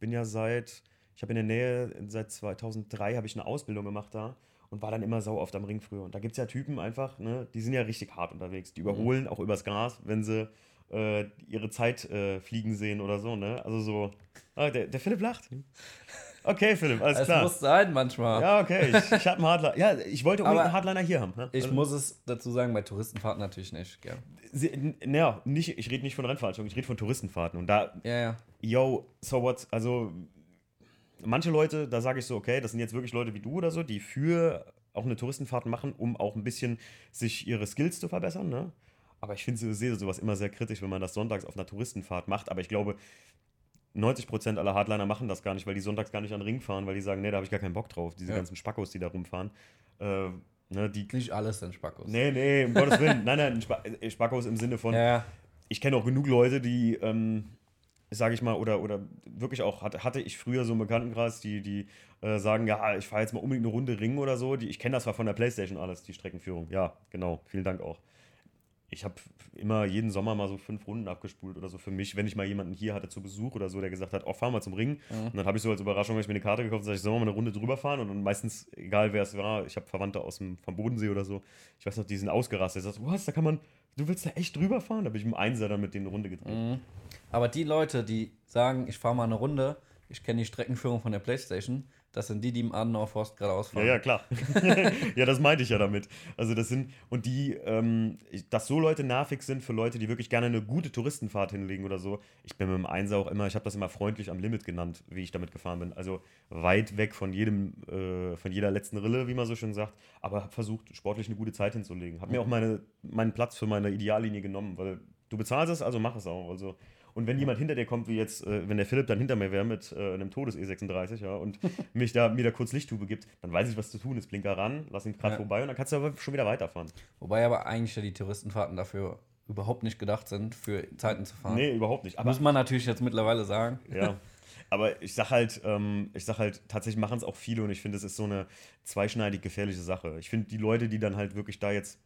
bin ja seit, ich habe in der Nähe, seit 2003 habe ich eine Ausbildung gemacht da und war dann immer sau oft am Ring früher. Und da gibt es ja Typen einfach, ne, die sind ja richtig hart unterwegs. Die überholen auch übers Gras, wenn sie äh, ihre Zeit äh, fliegen sehen oder so, ne? Also so, ah, der, der Philipp lacht. Okay, Philipp, alles Es klar. muss sein manchmal. Ja, okay, ich, ich habe einen Hardliner. Ja, ich wollte unbedingt einen Hardliner hier haben. Ne? Ich muss es dazu sagen, bei Touristenfahrten natürlich nicht. N- Naja, nicht, ich rede nicht von Rennveranstaltungen, ich rede von Touristenfahrten. Und da, Ja, ja. yo, so what? Also, manche Leute, da sage ich so, okay, das sind jetzt wirklich Leute wie du oder so, die für auch eine Touristenfahrt machen, um auch ein bisschen sich ihre Skills zu verbessern. Ne? Aber ich finde, sehe sowas immer sehr kritisch, wenn man das sonntags auf einer Touristenfahrt macht. Aber ich glaube, 90% aller Hardliner machen das gar nicht, weil die sonntags gar nicht an den Ring fahren, weil die sagen, nee, da habe ich gar keinen Bock drauf. Diese Ja. ganzen Spackos, die da rumfahren. Äh, ne, die Nicht alles sind Spackos. Nee, nee, um Gottes Willen. Nein, nein, Spa äh, Spackos im Sinne von, Ja, ich kenne auch genug Leute, die, ähm, sage ich mal, oder, oder wirklich auch, hatte, hatte ich früher so einen Bekanntenkreis, die, die äh, sagen, ja, ich fahre jetzt mal unbedingt eine Runde Ring oder so. Die, ich kenne das zwar von der Playstation alles, die Streckenführung. Ja, genau, vielen Dank auch. Ich habe immer jeden Sommer mal so fünf Runden abgespult oder so für mich, wenn ich mal jemanden hier hatte zu Besuch oder so, der gesagt hat, oh, fahr mal zum Ring. Und dann habe ich so als Überraschung, hab ich mir eine Karte gekauft und sage, ich soll mal eine Runde drüber fahren. Und dann meistens, egal wer es war, ich habe Verwandte aus dem, vom Bodensee oder so, ich weiß noch, die sind ausgerastet. Der sagt, was, da kann man, du willst da echt drüber fahren? Da bin ich im Einser dann mit denen eine Runde gedreht. Mhm. Aber die Leute, die sagen, ich fahre mal eine Runde, ich kenne die Streckenführung von der Playstation, das sind die, die im Adenauer Forst geradeaus Ja, fahren. ja, klar. ja, das meinte ich ja damit. Also das sind, und die, ähm, dass so Leute nervig sind für Leute, die wirklich gerne eine gute Touristenfahrt hinlegen oder so. Ich bin mit dem Einser auch immer, ich habe das immer freundlich am Limit genannt, wie ich damit gefahren bin. Also weit weg von jedem, äh, von jeder letzten Rille, wie man so schön sagt, aber habe versucht, sportlich eine gute Zeit hinzulegen. Habe mir auch meine, meinen Platz für meine Ideallinie genommen, weil du bezahlst es, also mach es auch. Also, Und wenn jemand hinter dir kommt, wie jetzt, äh, wenn der Philipp dann hinter mir wäre mit äh, einem Todes E36, ja, und mich da, mir da kurz Lichttube gibt, dann weiß ich, was zu tun ist. Blinker ran, lass ihn gerade Ja. vorbei und dann kannst du aber schon wieder weiterfahren. Wobei aber eigentlich ja die Touristenfahrten dafür überhaupt nicht gedacht sind, für Zeiten zu fahren. Nee, überhaupt nicht. Aber Muss man natürlich jetzt mittlerweile sagen. Ja. Aber ich sag halt, ähm, ich sag halt, tatsächlich machen es auch viele und ich finde, es ist so eine zweischneidig gefährliche Sache. Ich finde, die Leute, die dann halt wirklich da jetzt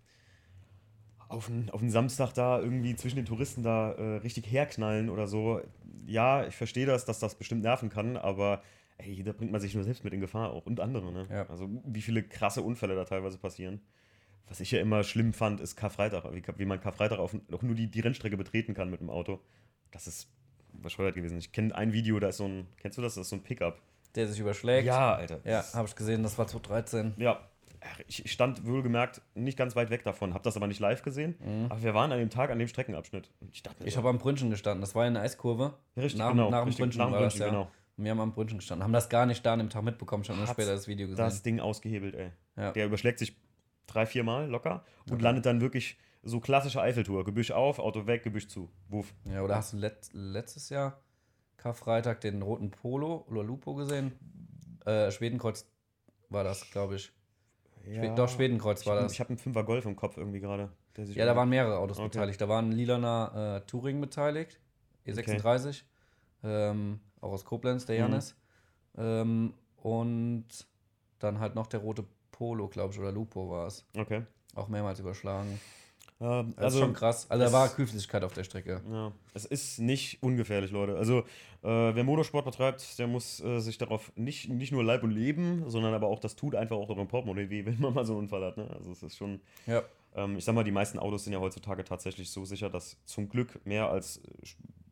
auf einen, auf einen Samstag da irgendwie zwischen den Touristen da äh, richtig herknallen oder so, ja, ich verstehe das, dass das bestimmt nerven kann, aber ey, da bringt man sich nur selbst mit in Gefahr auch und andere, ne? Ja. Also wie viele krasse Unfälle da teilweise passieren. Was ich ja immer schlimm fand, ist Karfreitag, wie, wie man Karfreitag auf, auch nur die, die Rennstrecke betreten kann mit dem Auto. Das ist bescheuert gewesen. Ich kenne ein Video, da ist so ein, kennst du das? Das ist so ein Pickup. Der sich überschlägt. Ja, Alter. Ja, habe ich gesehen, das war 2013. Ja. Ich stand wohlgemerkt nicht ganz weit weg davon, habe das aber nicht live gesehen. Aber wir waren an dem Tag an dem Streckenabschnitt. Ich Ich habe am Brünchen gestanden. Das war ja eine Eiskurve. Richtig, nach, genau, nach dem Brünchen nach dem das ja. genau. Und wir haben am Brünchen gestanden. Haben das gar nicht da an dem Tag mitbekommen. Nur Hat's später das Video gesehen. das Ding ausgehebelt, ey. Ja. Der überschlägt sich drei, vier Mal locker und landet dann wirklich so klassische Eiffeltour. Gebüsch auf, Auto weg, Gebüsch zu. Wuff. Ja, oder hast du let, letztes Jahr Karfreitag den roten Polo oder Lupo gesehen? Äh, Schwedenkreuz war das, glaube ich. Schwe doch, Schwedenkreuz Ich war habe das. hab einen Fünfer Golf im Kopf irgendwie gerade. Ja, da waren mehrere Autos Okay. beteiligt. Da war ein lilaner äh, Touring beteiligt, E36, ähm, auch aus Koblenz, der Mhm. Janis. Ähm, und dann halt noch der rote Polo, glaube ich, oder Lupo war es. Okay. Auch mehrmals überschlagen. Ähm, Das also, ist schon krass. Also da war Kühlflüssigkeit auf der Strecke. Ja, es ist nicht ungefährlich, Leute. Also, äh, wer Motorsport betreibt, der muss äh, sich darauf nicht, nicht nur Leib und Leben, sondern aber auch, das tut einfach auch eurem Portemonnaie weh, wenn man mal so einen Unfall hat. Ne? Also, es ist schon, Ja. ähm, ich sag mal, die meisten Autos sind ja heutzutage tatsächlich so sicher, dass zum Glück mehr als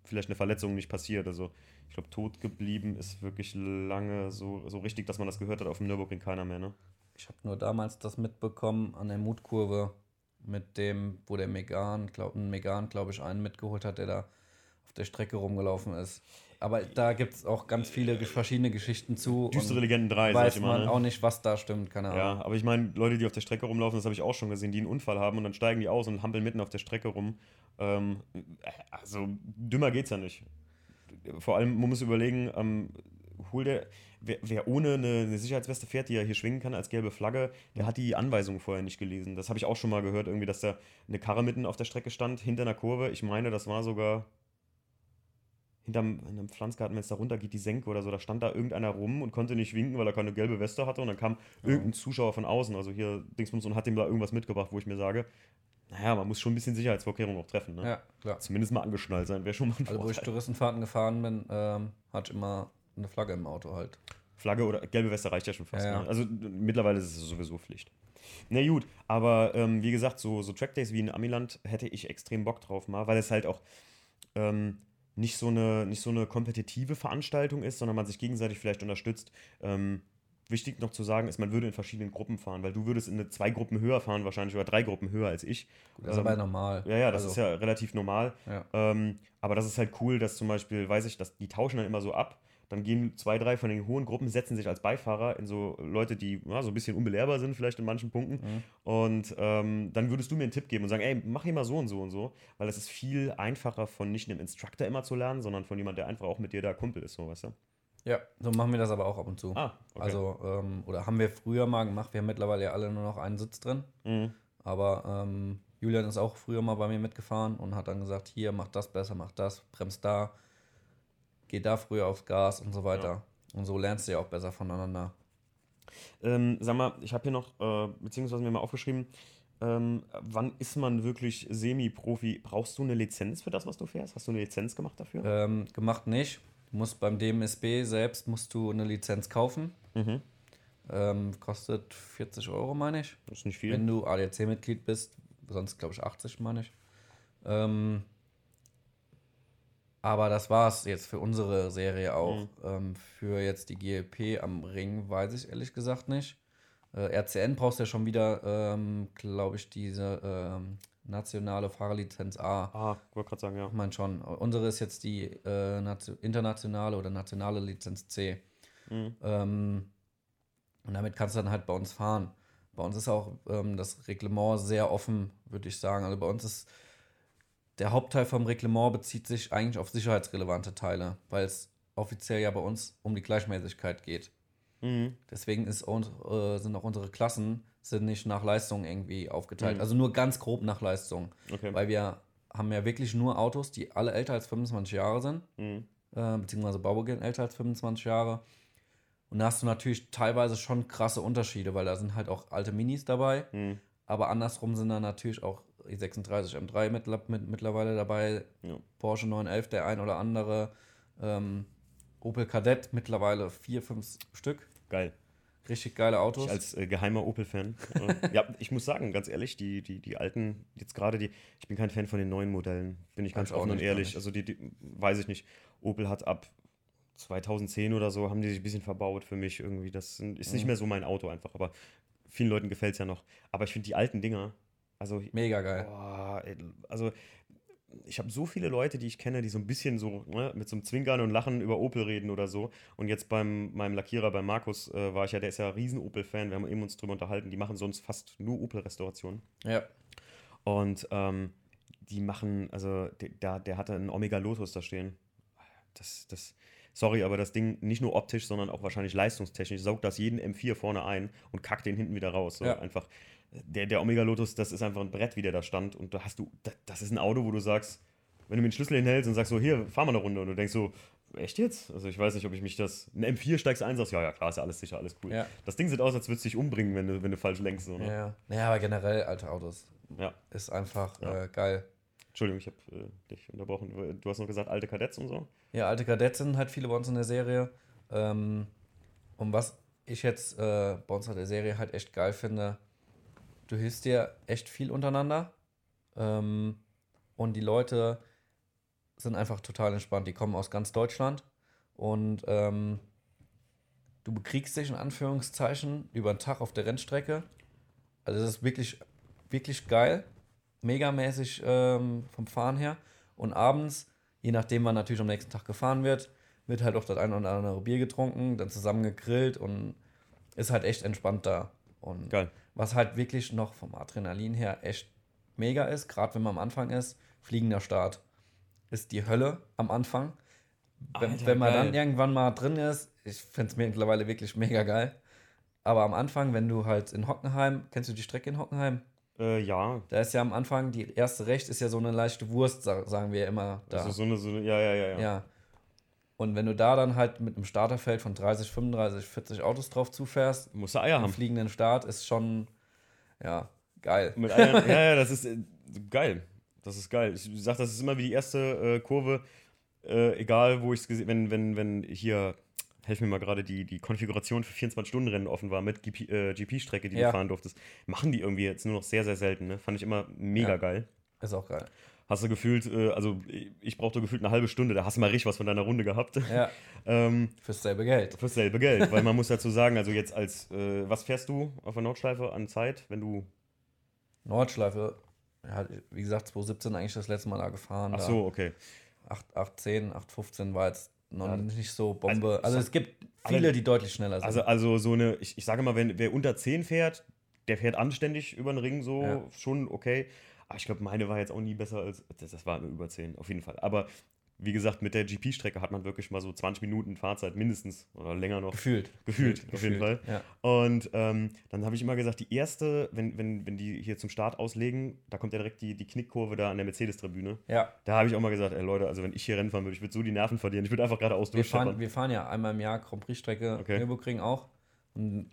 vielleicht eine Verletzung nicht passiert. Also, ich glaube, tot geblieben ist wirklich lange so, so richtig, dass man das gehört hat auf dem Nürburgring keiner mehr. Ne? Ich habe nur damals das mitbekommen an der Mutkurve mit dem, wo der Megan, glaub, Megan, glaube ich, einen mitgeholt hat, der da auf der Strecke rumgelaufen ist. Aber da gibt es auch ganz viele verschiedene Geschichten zu. Düstere Legenden 3, sag weiß ich immer. man Ne? auch nicht, was da stimmt, keine Ahnung. Ja, aber ich meine, Leute, die auf der Strecke rumlaufen, das habe ich auch schon gesehen, die einen Unfall haben und dann steigen die aus und hampeln mitten auf der Strecke rum. Ähm, also dümmer geht's ja nicht. Vor allem, man muss überlegen, ähm, hol der, wer, wer ohne eine, eine Sicherheitsweste fährt, die er hier schwingen kann als gelbe Flagge, der hat die Anweisungen vorher nicht gelesen. Das habe ich auch schon mal gehört, irgendwie, dass da eine Karre mitten auf der Strecke stand, hinter einer Kurve. Ich meine, das war sogar hinterm in einem Pflanzgarten, wenn es da runter geht, die Senke oder so, da stand da irgendeiner rum und konnte nicht winken, weil er keine gelbe Weste hatte und dann kam irgendein Zuschauer von außen, also hier Dingsbums und hat ihm da irgendwas mitgebracht, wo ich mir sage, naja, man muss schon ein bisschen Sicherheitsvorkehrungen auch treffen, ne? Ja, klar. Zumindest mal angeschnallt sein, wäre schon mal ein Also wo ich. Touristenfahrten gefahren bin, ähm, ich immer eine Flagge im Auto halt. Flagge oder gelbe Weste reicht ja schon fast. Ja. Ne? Also mittlerweile ist es sowieso Pflicht. Na gut, aber ähm, wie gesagt, so, so Trackdays wie in Amiland hätte ich extrem Bock drauf mal, weil es halt auch ähm, nicht, so eine, nicht so eine kompetitive Veranstaltung ist, sondern man sich gegenseitig vielleicht unterstützt. Ähm, wichtig noch zu sagen ist, man würde in verschiedenen Gruppen fahren, weil du würdest in eine zwei Gruppen höher fahren wahrscheinlich oder drei Gruppen höher als ich. Das ist Ähm, aber normal. Ja, ja, das Also, ist ja relativ normal. Ja. Ähm, aber das ist halt cool, dass zum Beispiel, weiß ich, dass die tauschen dann immer so ab. Dann gehen zwei, drei von den hohen Gruppen, setzen sich als Beifahrer in so Leute, die ja, so ein bisschen unbelehrbar sind, vielleicht in manchen Punkten. Mhm. Und ähm, dann würdest du mir einen Tipp geben und sagen, ey, mach hier mal so und so und so. Weil es ist viel einfacher von nicht einem Instructor immer zu lernen, sondern von jemand, der einfach auch mit dir da Kumpel ist, so weißt du. Ja, so machen wir das aber auch ab und zu. Ah, okay. Also, ähm, oder haben wir früher mal gemacht. Wir haben mittlerweile ja alle nur noch einen Sitz drin. Mhm. Aber ähm, Julian ist auch früher mal bei mir mitgefahren und hat dann gesagt, hier, mach das besser, mach das, bremst da, geh da früher aufs Gas und so weiter. Und so lernst du ja auch besser voneinander. Ähm, sag mal, ich habe hier noch, äh, beziehungsweise mir mal aufgeschrieben, ähm, wann ist man wirklich Semi-Profi? Brauchst du eine Lizenz für das, was du fährst? Hast du eine Lizenz gemacht dafür? Ähm, gemacht nicht. Du musst beim DMSB selbst musst du eine Lizenz kaufen. Mhm. Ähm, kostet 40 Euro, meine ich. Das ist nicht viel. Wenn du ADAC-Mitglied bist, sonst glaube ich 80, meine ich. Ähm, aber das war's jetzt für unsere Serie auch. Mhm. Ähm, für jetzt die GLP am Ring weiß ich ehrlich gesagt nicht. Äh, RCN brauchst du ja schon wieder, ähm, glaube ich, diese ähm, nationale Fahrerlizenz A. Ah, wollte gerade sagen, ja. Ich meine schon. Unsere ist jetzt die äh, nation- internationale oder nationale Lizenz C. Mhm. Ähm, und damit kannst du dann halt bei uns fahren. Bei uns ist auch ähm, das Reglement sehr offen, würde ich sagen. Also bei uns ist der Hauptteil vom Reglement bezieht sich eigentlich auf sicherheitsrelevante Teile, weil es offiziell ja bei uns um die Gleichmäßigkeit geht. Mhm. Deswegen ist, äh, sind auch unsere Klassen sind nicht nach Leistung irgendwie aufgeteilt. Mhm. Also nur ganz grob nach Leistung. Okay. Weil wir haben ja wirklich nur Autos, die alle älter als 25 Jahre sind, Mhm. äh, beziehungsweise Baubeginn älter als 25 Jahre. Und da hast du natürlich teilweise schon krasse Unterschiede, weil da sind halt auch alte Minis dabei, Mhm. aber andersrum sind da natürlich auch E36 M3 mittler, mit, mittlerweile dabei, Ja. Porsche 911, der ein oder andere, ähm, Opel Kadett, mittlerweile vier, fünf Stück. Geil. Richtig geile Autos. Ich als äh, geheimer Opel-Fan. äh, ja, ich muss sagen, ganz ehrlich, die, die, die alten, jetzt gerade die, ich bin kein Fan von den neuen Modellen, bin ich ganz offen und ehrlich. Also die, die, weiß ich nicht. Opel hat ab 2010 oder so, haben die sich ein bisschen verbaut für mich irgendwie. Das ist nicht Mhm. mehr so mein Auto einfach, aber vielen Leuten gefällt es ja noch. Aber ich finde die alten Dinger, also Mega geil. Boah, also ich habe so viele Leute, die ich kenne, die so ein bisschen so ne, mit so einem Zwinkern und Lachen über Opel reden oder so. Und jetzt beim meinem Lackierer, bei Markus, äh, war ich ja, der ist ja ein riesen Opel-Fan. Wir haben eben uns drüber unterhalten. Die machen sonst fast nur Opel-Restaurationen. Ja. Und ähm, die machen, also der, der, der hatte einen Omega Lotus da stehen. Das, das, sorry, aber das Ding nicht nur optisch, sondern auch wahrscheinlich leistungstechnisch saugt das jeden M4 vorne ein und kackt den hinten wieder raus. So Ja. einfach. Der, der Omega Lotus, das ist einfach ein Brett, wie der da stand. Und da hast du, das, das ist ein Auto, wo du sagst, wenn du mir den Schlüssel hinhältst und sagst so, hier, fahr mal eine Runde. Und du denkst so, echt jetzt? Also ich weiß nicht, ob ich mich das. Ein M4 steigst ein, sagst, ja, ja, klar, ist ja alles sicher, alles cool. Ja. Das Ding sieht aus, als würdest du dich umbringen, wenn du, wenn du falsch lenkst. So, ne? Ja. Naja, aber generell alte Autos ja. ist einfach Ja. äh, geil. Entschuldigung, ich habe äh, dich unterbrochen. Du hast noch gesagt, alte Kadetts und so. Ja, alte Kadett sind halt viele bei uns in der Serie. Ähm, und was ich jetzt äh, bei uns in der Serie halt echt geil finde, du hilfst dir echt viel untereinander. Ähm, und die Leute sind einfach total entspannt. Die kommen aus ganz Deutschland und ähm, du bekriegst dich in Anführungszeichen über den Tag auf der Rennstrecke. Also das ist wirklich, wirklich geil. Megamäßig ähm, vom Fahren her. Und abends, je nachdem wann natürlich am nächsten Tag gefahren wird, wird halt auch das eine oder andere Bier getrunken, dann zusammen gegrillt und ist halt echt entspannt da. Und Geil. Was halt wirklich noch vom Adrenalin her echt mega ist, gerade wenn man am Anfang ist, fliegender Start ist die Hölle am Anfang. Wenn, Alter, wenn man geil. dann irgendwann mal drin ist, ich finde es mittlerweile wirklich mega geil. Aber am Anfang, wenn du halt in Hockenheim, kennst du die Strecke in Hockenheim? Äh, ja. Da ist ja am Anfang, die erste Recht ist ja so eine leichte Wurst, sa- sagen wir immer da. Also so eine, so eine, ja, ja, ja, ja. Ja. Und wenn du da dann halt mit einem Starterfeld von 30, 35, 40 Autos drauf zufährst, Musst du Eier haben. fliegenden Start, ist schon, ja, geil. Mit Eiern, ja, ja, das ist äh, geil. Das ist geil. Ich sag, das ist immer wie die erste äh, Kurve, äh, egal wo ich es gesehen wenn, wenn, wenn hier, helf mir mal gerade, die, die Konfiguration für 24-Stunden-Rennen offen war mit GP, äh, GP-Strecke, die Ja. du fahren durftest, machen die irgendwie jetzt nur noch sehr, sehr selten. Ne? Fand ich immer mega Ja. geil. Ist auch geil. Hast du gefühlt, äh, also ich- brauchte gefühlt eine halbe Stunde, da hast du mal richtig was von deiner Runde gehabt. Ja, ähm, fürs selbe Geld. Fürs selbe Geld, weil man muss dazu sagen, also jetzt als, äh, was fährst du auf der Nordschleife an Zeit, wenn du, Nordschleife, ja, wie gesagt, 2017 eigentlich das letzte Mal da gefahren. ach so, okay. Da 8, 810, 815 war jetzt noch Ja. nicht so Bombe. Also, Also, es gibt viele, die deutlich schneller sind. Also, also so eine, ich, ich sage mal, wenn wer unter 10 fährt, der fährt anständig über den Ring so, Ja. schon okay. Aber ich glaube, meine war jetzt auch nie besser als, das, das war über 10, auf jeden Fall. Aber wie gesagt, mit der GP-Strecke hat man wirklich mal so 20 Minuten Fahrzeit mindestens oder länger noch. gefühlt. Gefühlt, auf jeden Fall. Ja. Und ähm, dann habe ich immer gesagt, die erste, wenn, wenn, wenn die hier zum Start auslegen, da kommt ja direkt die, die Knickkurve da an der Mercedes-Tribüne. ja. Da habe ich auch mal gesagt, ey Leute, also wenn ich hier Rennen fahren würde, ich würde so die Nerven verlieren. Ich würde einfach geradeaus Wir fahren, durchscheppern. wir fahren ja einmal im Jahr Grand Prix-Strecke, Okay. Nürburgring auch.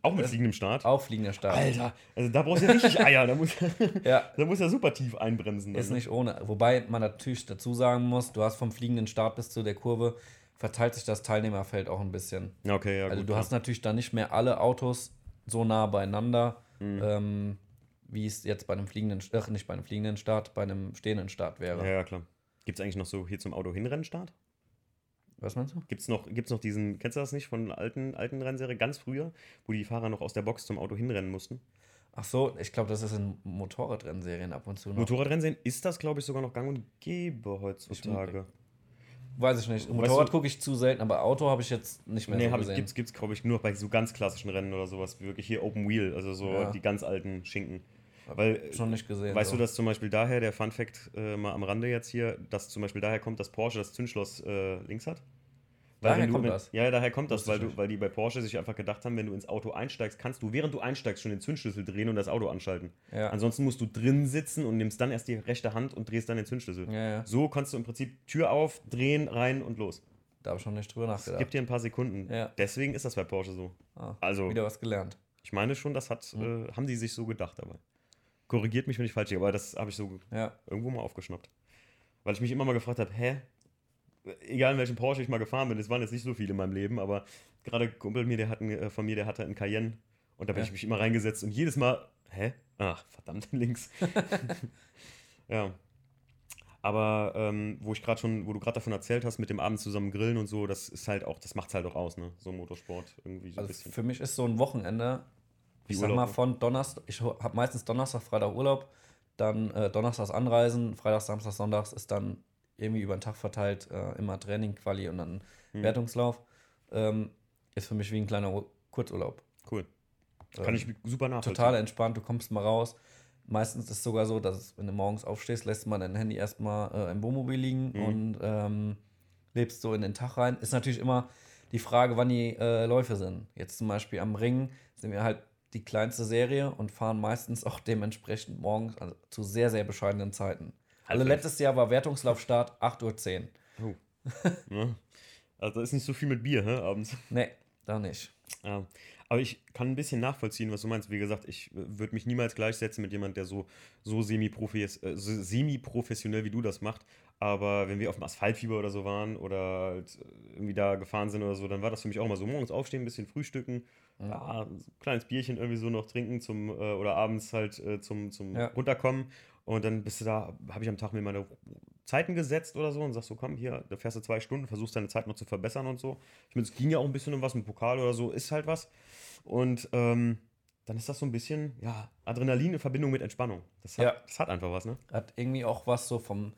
Auch mit fliegendem Start. Auch fliegender Start. Alter, also da brauchst du ja richtig Eier. Da muss, Ja, da muss ja super tief einbremsen. ist dann, ne? nicht ohne. Wobei man natürlich dazu sagen muss, du hast vom fliegenden Start bis zu der Kurve verteilt sich das Teilnehmerfeld auch ein bisschen. Okay, ja, also gut. du ja. hast natürlich dann nicht mehr alle Autos so nah beieinander, Mhm. ähm, wie es jetzt bei einem fliegenden, ach, nicht bei einem fliegenden Start, bei einem stehenden Start wäre. Ja, ja, klar. Gibt es eigentlich noch so hier zum Auto-Hinrennstart? Was meinst du? Gibt es noch, gibt's noch diesen, kennst du das nicht von alten, alten Rennserie, ganz früher, wo die Fahrer noch aus der Box zum Auto hinrennen mussten? Ach so, ich glaube, das ist in Motorradrennserien ab und zu noch. Motorradrennen ist das, glaube ich, sogar noch gang und gäbe heutzutage. Weiß ich nicht. Motorrad gucke ich zu selten, aber Auto habe ich jetzt nicht mehr Nee, so gesehen. gibt's, gibt's glaube ich, nur bei so ganz klassischen Rennen oder sowas, wie wirklich hier Open Wheel, also so Ja. die ganz alten Schinken. Weil, Schon nicht gesehen. weißt so. du, dass zum Beispiel daher, der Fun Fact äh, mal am Rande jetzt hier, dass zum Beispiel daher kommt, dass Porsche das Zündschloss äh, links hat? Daher wenn du, kommt wenn, das? Ja, daher kommt das, weil, du, weil die bei Porsche sich einfach gedacht haben, wenn du ins Auto einsteigst, kannst du, während du einsteigst, schon den Zündschlüssel drehen und das Auto anschalten. Ja. Ansonsten musst du drin sitzen und nimmst dann erst die rechte Hand und drehst dann den Zündschlüssel. Ja, ja. So kannst du im Prinzip Tür auf, drehen, rein und los. Da habe ich schon nicht drüber Es nachgedacht. gibt dir ein paar Sekunden. Ja. Deswegen ist das bei Porsche so. Ah, Also, Wieder was gelernt. ich meine schon, das hat, Mhm. äh, haben die sich so gedacht dabei. Korrigiert mich, wenn ich falsch liege, aber das habe ich so Ja. irgendwo mal aufgeschnappt. Weil ich mich immer mal gefragt habe, hä? Egal in welchem Porsche ich mal gefahren bin, es waren jetzt nicht so viele in meinem Leben, aber gerade ein Kumpel mir, der hat einen, äh, von mir, der hatte einen Cayenne und da bin Ja. ich mich immer reingesetzt und jedes Mal, hä? Ach, verdammt, links. ja. Aber ähm, wo ich gerade schon, wo du gerade davon erzählt hast, mit dem Abend zusammen grillen und so, das ist halt auch, das macht's halt auch aus, ne? So Motorsport irgendwie so ein Also bisschen. für mich ist so ein Wochenende, ich sag mal von Donnerstag, ich habe meistens Donnerstag, Freitag Urlaub, dann äh, Donnerstags anreisen, Freitag, Samstag, Sonntags ist dann irgendwie über den Tag verteilt äh, immer Training, Quali und dann Hm. Wertungslauf. Ähm, ist für mich wie ein kleiner Ur Kurzurlaub. Cool. Kann Ähm, ich super nachvollziehen. total entspannt, du kommst mal raus. Meistens ist es sogar so, dass es, wenn du morgens aufstehst, lässt man dein Handy erstmal äh, im Wohnmobil liegen Mhm. und ähm, lebst so in den Tag rein. Ist natürlich immer die Frage, wann die äh, Läufe sind. Jetzt zum Beispiel am Ring sind wir halt die kleinste Serie und fahren meistens auch dementsprechend morgens also zu sehr, sehr bescheidenen Zeiten. Also Also- letztes Jahr war Wertungslaufstart 8.10 Uhr. Oh. ne? Also da ist nicht so viel mit Bier, hä, abends. Nee, da nicht. Ja. Aber ich kann ein bisschen nachvollziehen, was du meinst. Wie gesagt, ich würde mich niemals gleichsetzen mit jemand, der so, so äh, so semi-professionell wie du das macht. Aber wenn wir auf dem Asphaltfieber oder so waren oder halt irgendwie da gefahren sind oder so, dann war das für mich auch immer so morgens aufstehen, ein bisschen frühstücken, ja, so ein kleines Bierchen irgendwie so noch trinken zum äh, oder abends halt äh, zum, zum Ja. runterkommen. Und dann bist du da, habe ich am Tag mir meine Zeiten gesetzt oder so und sagst so, komm, hier, da fährst du zwei Stunden, versuchst deine Zeit noch zu verbessern und so. Ich meine, es ging ja auch ein bisschen um was mit Pokal oder so, ist halt was. Und ähm, dann ist das so ein bisschen, ja, Adrenalin in Verbindung mit Entspannung. Das hat, Ja. das hat einfach was, ne? Hat irgendwie auch was so vom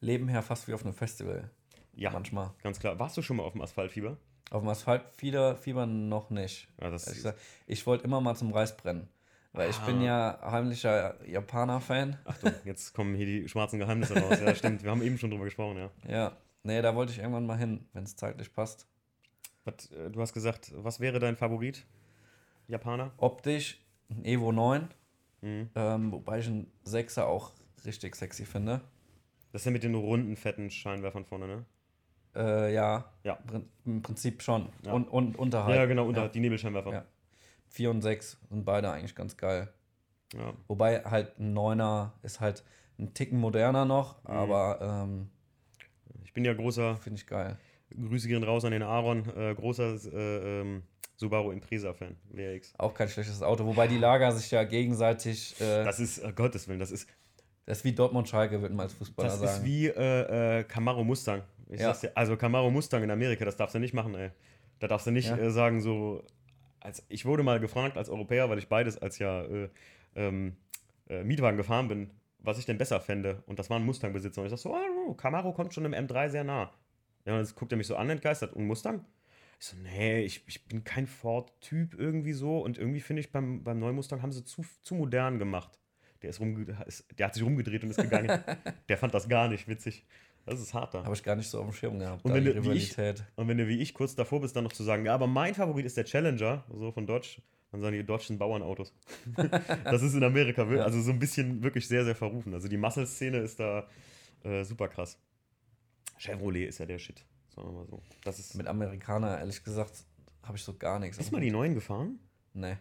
Leben her fast wie auf einem Festival. Ja, Manchmal. ganz klar. Warst du schon mal auf dem Asphaltfieber? Auf dem Asphaltfieber Fieber noch nicht. Ja, Ehrlich gesagt, Ich wollte immer mal zum Reisbrennen. Weil ich Ah. bin ja heimlicher Japaner-Fan. Achtung, jetzt kommen hier die schwarzen Geheimnisse raus. Ja, stimmt. Wir haben eben schon drüber gesprochen, ja. Ja. Nee, da wollte ich irgendwann mal hin, wenn es zeitlich passt. Was, äh, du hast gesagt, was wäre dein Favorit? Japaner? Optisch ein Evo 9, Mhm. ähm, wobei ich einen 6er auch richtig sexy finde. Das ist ja mit den runden, fetten Scheinwerfern vorne, ne? Äh, ja, Ja. Im Prinzip schon. Ja. Und, und unterhalb. Ja, genau, unter Ja. die Nebelscheinwerfer. Ja. 4 und 6 sind beide eigentlich ganz geil. Ja. Wobei halt ein 9er ist halt ein Ticken moderner noch, Mhm. aber ähm, Ich bin ja großer, finde ich geil. Grüße gehen raus an den Aaron, äh, großer äh, ähm, Subaru Impresa-Fan, WRX. Auch kein schlechtes Auto, wobei die Lager sich ja gegenseitig. Äh, das, ist, uh, Gottes Willen, das ist, ist wie Dortmund-Schalke, würde man als Fußballer das sagen. ist wie äh, äh, Camaro Mustang. Ich Ja. dir, also Camaro Mustang in Amerika, das darfst du nicht machen, ey. Da darfst du nicht Ja. äh, sagen, so. Als, ich wurde mal gefragt als Europäer, weil ich beides als ja äh, ähm, äh, Mietwagen gefahren bin, was ich denn besser fände. Und das war ein Mustang-Besitzer. Und ich sag so, oh, Camaro kommt schon im M3 sehr nah. Ja, und jetzt guckt er mich so an, entgeistert. Und Mustang? Ich so, nee, ich, ich bin kein Ford-Typ irgendwie so. Und irgendwie finde ich, beim, beim neuen Mustang haben sie zu, zu modern gemacht. Der, ist rumge ist, der hat sich rumgedreht und ist gegangen. der fand das gar nicht witzig. Das ist hart da. Habe ich gar nicht so auf dem Schirm gehabt. Und wenn du- wie ich-. Und wenn du wie ich kurz davor bist, dann noch zu sagen, ja, aber mein Favorit ist der Challenger, so von Dodge, dann sagen die deutschen Bauernautos. das ist in Amerika Ja. also so ein bisschen wirklich sehr, sehr verrufen. Also die Muscle-Szene ist da äh, super krass. Chevrolet ist ja der Shit, sagen wir mal so. Das ist, Mit Amerikaner, ehrlich gesagt, habe ich so gar nichts. ist mal die neuen gefahren? Nee.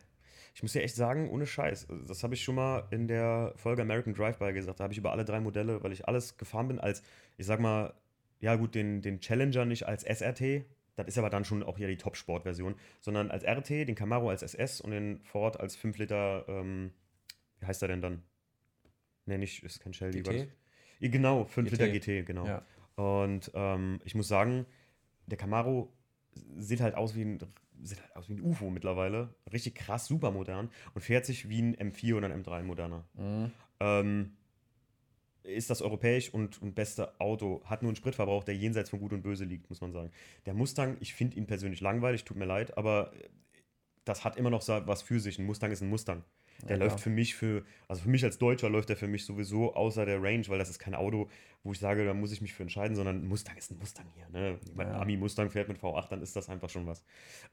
Ich muss ja echt sagen, ohne Scheiß. Das habe ich schon mal in der Folge American Drive-By gesagt. Da habe ich über alle drei Modelle, weil ich alles gefahren bin, als, ich sag mal, ja gut, den, den Challenger nicht als SRT, das ist aber dann schon auch hier die Top-Sport-Version, sondern als RT, den Camaro als SS und den Ford als 5 Liter, ähm, wie heißt er denn dann? Nee, nicht, ist kein Shelby. GT? Ja, genau, 5 GT. Liter GT, genau. Ja. Und ähm, ich muss sagen, der Camaro sieht halt aus wie ein, sieht halt aus wie ein UFO mittlerweile. Richtig krass, super modern und fährt sich wie ein M4 oder ein M3 moderner. Mhm. Ähm, ist das europäisch und, und beste Auto, hat nur einen Spritverbrauch, der jenseits von Gut und Böse liegt, muss man sagen. Der Mustang, ich finde ihn persönlich langweilig, tut mir leid, aber das hat immer noch was für sich. Ein Mustang ist ein Mustang. Der Ja, läuft für mich für, also für mich als Deutscher läuft der für mich sowieso außer der Range, weil das ist kein Auto, wo ich sage, da muss ich mich für entscheiden, sondern ein Mustang ist ein Mustang hier. Ne? Wenn ein Ja. Ami Mustang fährt mit V8, dann ist das einfach schon was.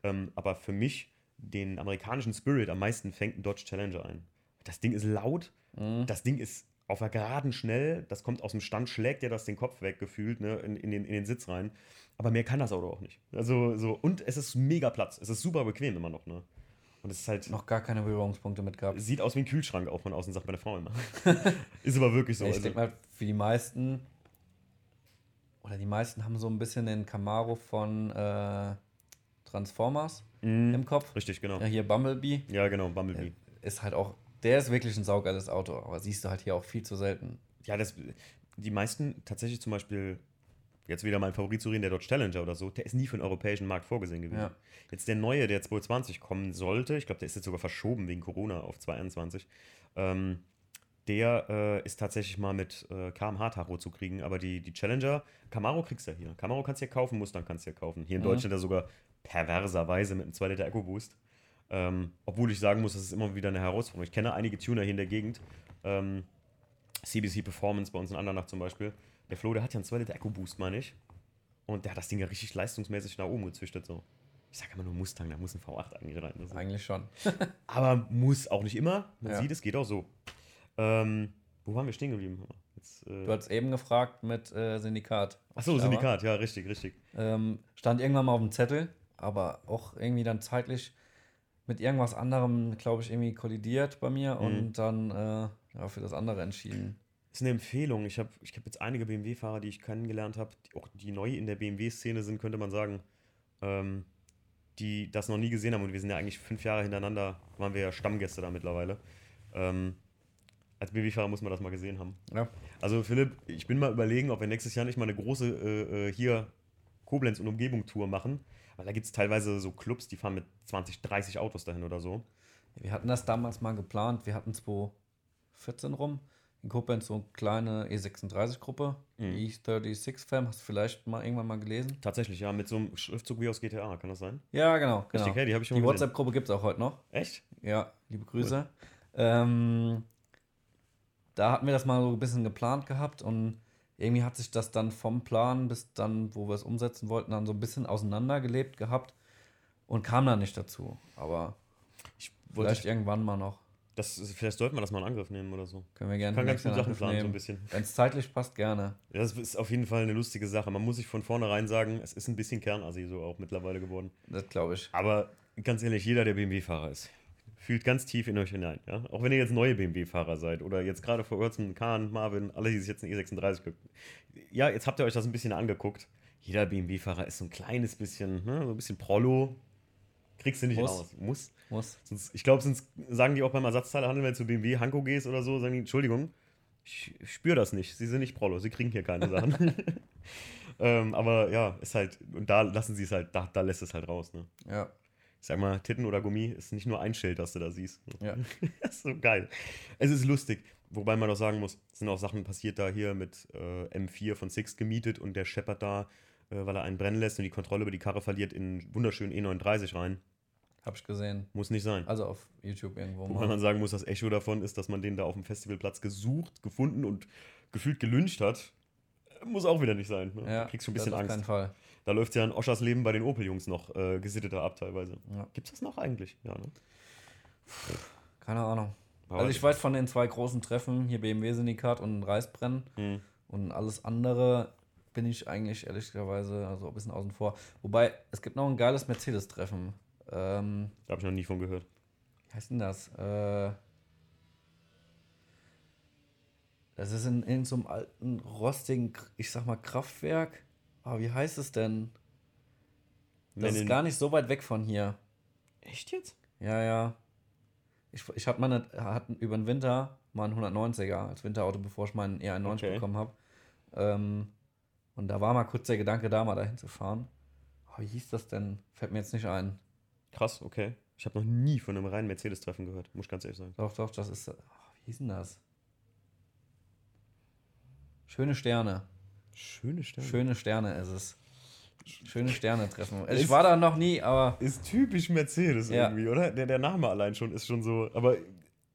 Ähm, aber für mich den amerikanischen Spirit am meisten fängt ein Dodge Challenger ein. Das Ding ist laut, Mhm. das Ding ist auf der Geraden schnell, das kommt aus dem Stand, schlägt dir das den Kopf weg, gefühlt, ne, in, in, den, in den Sitz rein. Aber mehr kann das Auto auch nicht. Also, so, und es ist mega Platz. Es ist super bequem immer noch, ne? Und es ist halt, Noch gar keine Berührungspunkte mit gehabt. sieht aus wie ein Kühlschrank auch von außen, sagt meine Frau immer. ist aber wirklich so. Ich also, denke mal, für die meisten, oder die meisten haben so ein bisschen den Camaro von äh, Transformers mh, im Kopf. richtig, genau. Ja, hier Bumblebee Ja, genau, Bumblebee. ist halt auch, der ist wirklich ein saugeiles Auto, aber siehst du halt hier auch viel zu selten. Ja, das, die meisten tatsächlich zum Beispiel, jetzt wieder mein Favorit zu reden, der Dodge Challenger oder so, der ist nie für den europäischen Markt vorgesehen gewesen. Ja. Jetzt der neue, der 2020 kommen sollte, ich glaube, der ist jetzt sogar verschoben wegen Corona auf 2021, ähm, der äh, ist tatsächlich mal mit äh, KMH-Tacho zu kriegen, aber die, die Challenger, Camaro kriegst du ja hier. Camaro kannst du ja kaufen, Mustang kannst du ja kaufen. Hier in Mhm. Deutschland ja sogar perverserweise mit einem 2 Liter EcoBoost. Ähm, obwohl ich sagen muss, das ist immer wieder eine Herausforderung. Ich kenne einige Tuner hier in der Gegend. Ähm, CBC Performance bei uns in Andernach zum Beispiel. Der Flo, der hat ja einen 2 Liter EcoBoost, meine ich. Und der hat das Ding ja richtig leistungsmäßig nach oben gezüchtet. So. Ich sage immer nur Mustang, da muss ein V8 eigentlich rein. Das ist- Eigentlich schon. Aber muss auch nicht immer. Man Ja. sieht, es geht auch so. Ähm, wo waren wir stehen geblieben? Jetzt, äh, Du hast eben gefragt mit äh, Syndikat. Achso. Syndikat, ja, richtig, richtig. Ähm, stand irgendwann mal auf dem Zettel, aber auch irgendwie dann zeitlich mit irgendwas anderem, glaube ich, irgendwie kollidiert bei mir Mhm. und dann äh, ja, für das andere entschieden. Ist eine Empfehlung. Ich habe ich hab jetzt einige BMW-Fahrer, die ich kennengelernt habe, auch die neu in der BMW-Szene sind, könnte man sagen, ähm, die das noch nie gesehen haben. Und wir sind ja eigentlich fünf Jahre hintereinander, waren wir ja Stammgäste da mittlerweile. Ähm, als BMW-Fahrer muss man das mal gesehen haben. Ja. Also Philipp, ich bin mal überlegen, ob wir nächstes Jahr nicht mal eine große äh, äh, hier Koblenz- und Umgebung-Tour machen. Weil da gibt es teilweise so Clubs, die fahren mit 20, 30 Autos dahin oder so. Wir hatten das damals mal geplant. Wir hatten 2014 rum Koblenz so eine kleine E36-Gruppe, Mhm. die E36 Fam. Hast du vielleicht mal irgendwann mal gelesen? Tatsächlich, ja, mit so einem Schriftzug wie aus GTA, kann das sein? Ja, genau. genau. Richtig, hey, die habe ich schon Die. WhatsApp-Gruppe gibt es auch heute noch. Echt? Ja, liebe Grüße. Ähm, da hatten wir das mal so ein bisschen geplant gehabt und irgendwie hat sich das dann vom Plan bis dann, wo wir es umsetzen wollten, dann so ein bisschen auseinandergelebt gehabt und kam dann nicht dazu. Aber Ich wollte vielleicht irgendwann mal noch. Das, vielleicht sollten wir das mal in Angriff nehmen oder so. Können wir gerne Kann ganz gut Sachen planen, so ein bisschen. Wenn es zeitlich passt, gerne. Ja, Das ist auf jeden Fall eine lustige Sache. Man muss sich von vornherein sagen, es ist ein bisschen Kernassi so auch mittlerweile geworden. Das glaube ich. Aber ganz ehrlich, jeder, der BMW-Fahrer ist, fühlt ganz tief in euch hinein. Ja? Auch wenn ihr jetzt neue BMW-Fahrer seid oder jetzt gerade vor kurzem Kahn, Marvin, alle, die sich jetzt eine E36 gucken. Ja, jetzt habt ihr euch das ein bisschen angeguckt. Jeder BMW-Fahrer ist so ein kleines bisschen, ne, so ein bisschen Prollo. Kriegst du nicht Muss. raus. Muss. Muss. Sonst, ich glaube, sonst sagen die auch beim Ersatzteilehandel, wenn du zu BMW Hanko gehst oder so, sagen die, Entschuldigung, ich spüre das nicht. Sie sind nicht Prollo, sie kriegen hier keine Sachen. ähm, aber ja, ist halt, und da lassen sie es halt, da, da lässt es halt raus. Ne? Ja. Ich sag mal, Titten oder Gummi ist nicht nur ein Schild, das du da siehst. Ja. das ist so geil. Es ist lustig. Wobei man doch sagen muss, es sind auch Sachen passiert da hier mit äh, M4 von Six gemietet und der scheppert da, äh, weil er einen brennen lässt und die Kontrolle über die Karre verliert, in wunderschönen E39 rein. Hab ich gesehen. Muss nicht sein. Also auf YouTube irgendwo Wobei mal. man sagen muss, das Echo davon ist, dass man den da auf dem Festivalplatz gesucht, gefunden und gefühlt gelünscht hat. Muss auch wieder nicht sein. Ne? Ja, du kriegst schon ein bisschen auf Angst. keinen Fall. Da läuft ja ein Oschers Leben bei den Opel-Jungs noch äh, gesitteter ab teilweise. Ja. Gibt's das noch eigentlich? Ja, ne? Keine Ahnung. Aber Also ich weiß von den zwei großen Treffen, hier BMW-Syndikat und Reisbrennen Hm. und alles andere bin ich eigentlich ehrlicherweise also ein bisschen außen vor. Wobei, es gibt noch ein geiles Mercedes-Treffen. Ähm, Da habe ich noch nie von gehört. wie heißt denn das? Äh, das ist in, in so einem alten, rostigen, ich sag mal, Kraftwerk. Aber wie heißt es denn? Das Wenn ist gar nicht so weit weg von hier. Echt jetzt? Ja, ja. Ich, ich hatte meine, hatten über den Winter mal einen 190er als Winterauto, bevor ich meinen E91 Okay. bekommen habe. Ähm, und da war mal kurz der Gedanke da, mal dahin zu fahren. Oh, wie hieß das denn? Fällt mir jetzt nicht ein. Krass, okay. Ich habe noch nie von einem reinen Mercedes-Treffen gehört, muss ich ganz ehrlich sagen. Doch, doch, das ist. Oh, wie hieß denn das? Schöne Sterne. Schöne Sterne. Schöne Sterne ist es. Schöne Sterne treffen. Ist- Ich war da noch nie, aber Ist typisch Mercedes Ja. irgendwie, oder? Der, der Name allein schon ist schon so. Aber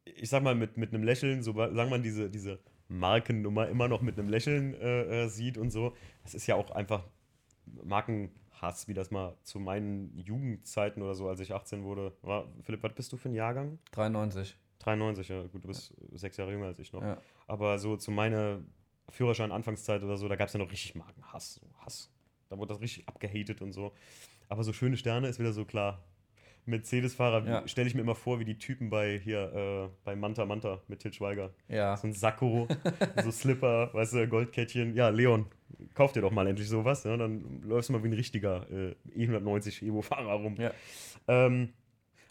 ich sag mal, mit, mit einem Lächeln, so sagen man diese, diese Markennummer immer noch mit einem Lächeln äh, äh, sieht und so. Das ist ja auch einfach Markenhass, wie das mal zu meinen Jugendzeiten oder so, als ich 18 wurde, war. Philipp, was bist du für ein Jahrgang? 93. 93, ja, gut, du bist ja. sechs Jahre jünger als ich noch. Ja. Aber so zu meiner Führerschein-Anfangszeit oder so, da gab es ja noch richtig Markenhass. So Hass. Da wurde das richtig abgehatet und so. Aber so schöne Sterne ist wieder so klar. Mercedes-Fahrer Ja. stelle ich mir immer vor, wie die Typen bei hier äh, bei Manta Manta mit Til Schweiger. Ja. So ein Sakko, so Slipper, weißt du, Goldkettchen. Ja, Leon, kauf dir doch mal endlich sowas. Ja, dann läufst du mal wie ein richtiger äh, E190 Evo-Fahrer rum. Ja. Ähm,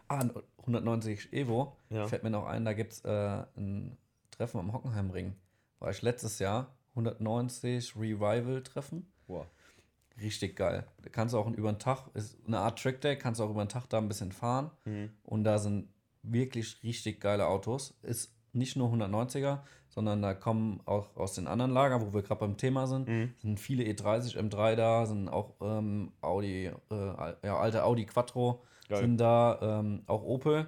Ah, 190 Evo. Ja. Fällt mir noch ein, da gibt es äh, ein Treffen am Hockenheimring. War ich letztes Jahr. 190 Revival-Treffen. boah. Richtig geil. Da kannst du auch über den Tag, ist eine Art Trackday, kannst du auch über den Tag da ein bisschen fahren. Mhm. Und da sind wirklich richtig geile Autos. Ist nicht nur 190er, sondern da kommen auch aus den anderen Lagern, wo wir gerade beim Thema sind, Mhm. sind viele E E30 M3 da, sind auch ähm, Audi, äh, ja, alte Audi Quattro Geil. sind da, ähm, auch Opel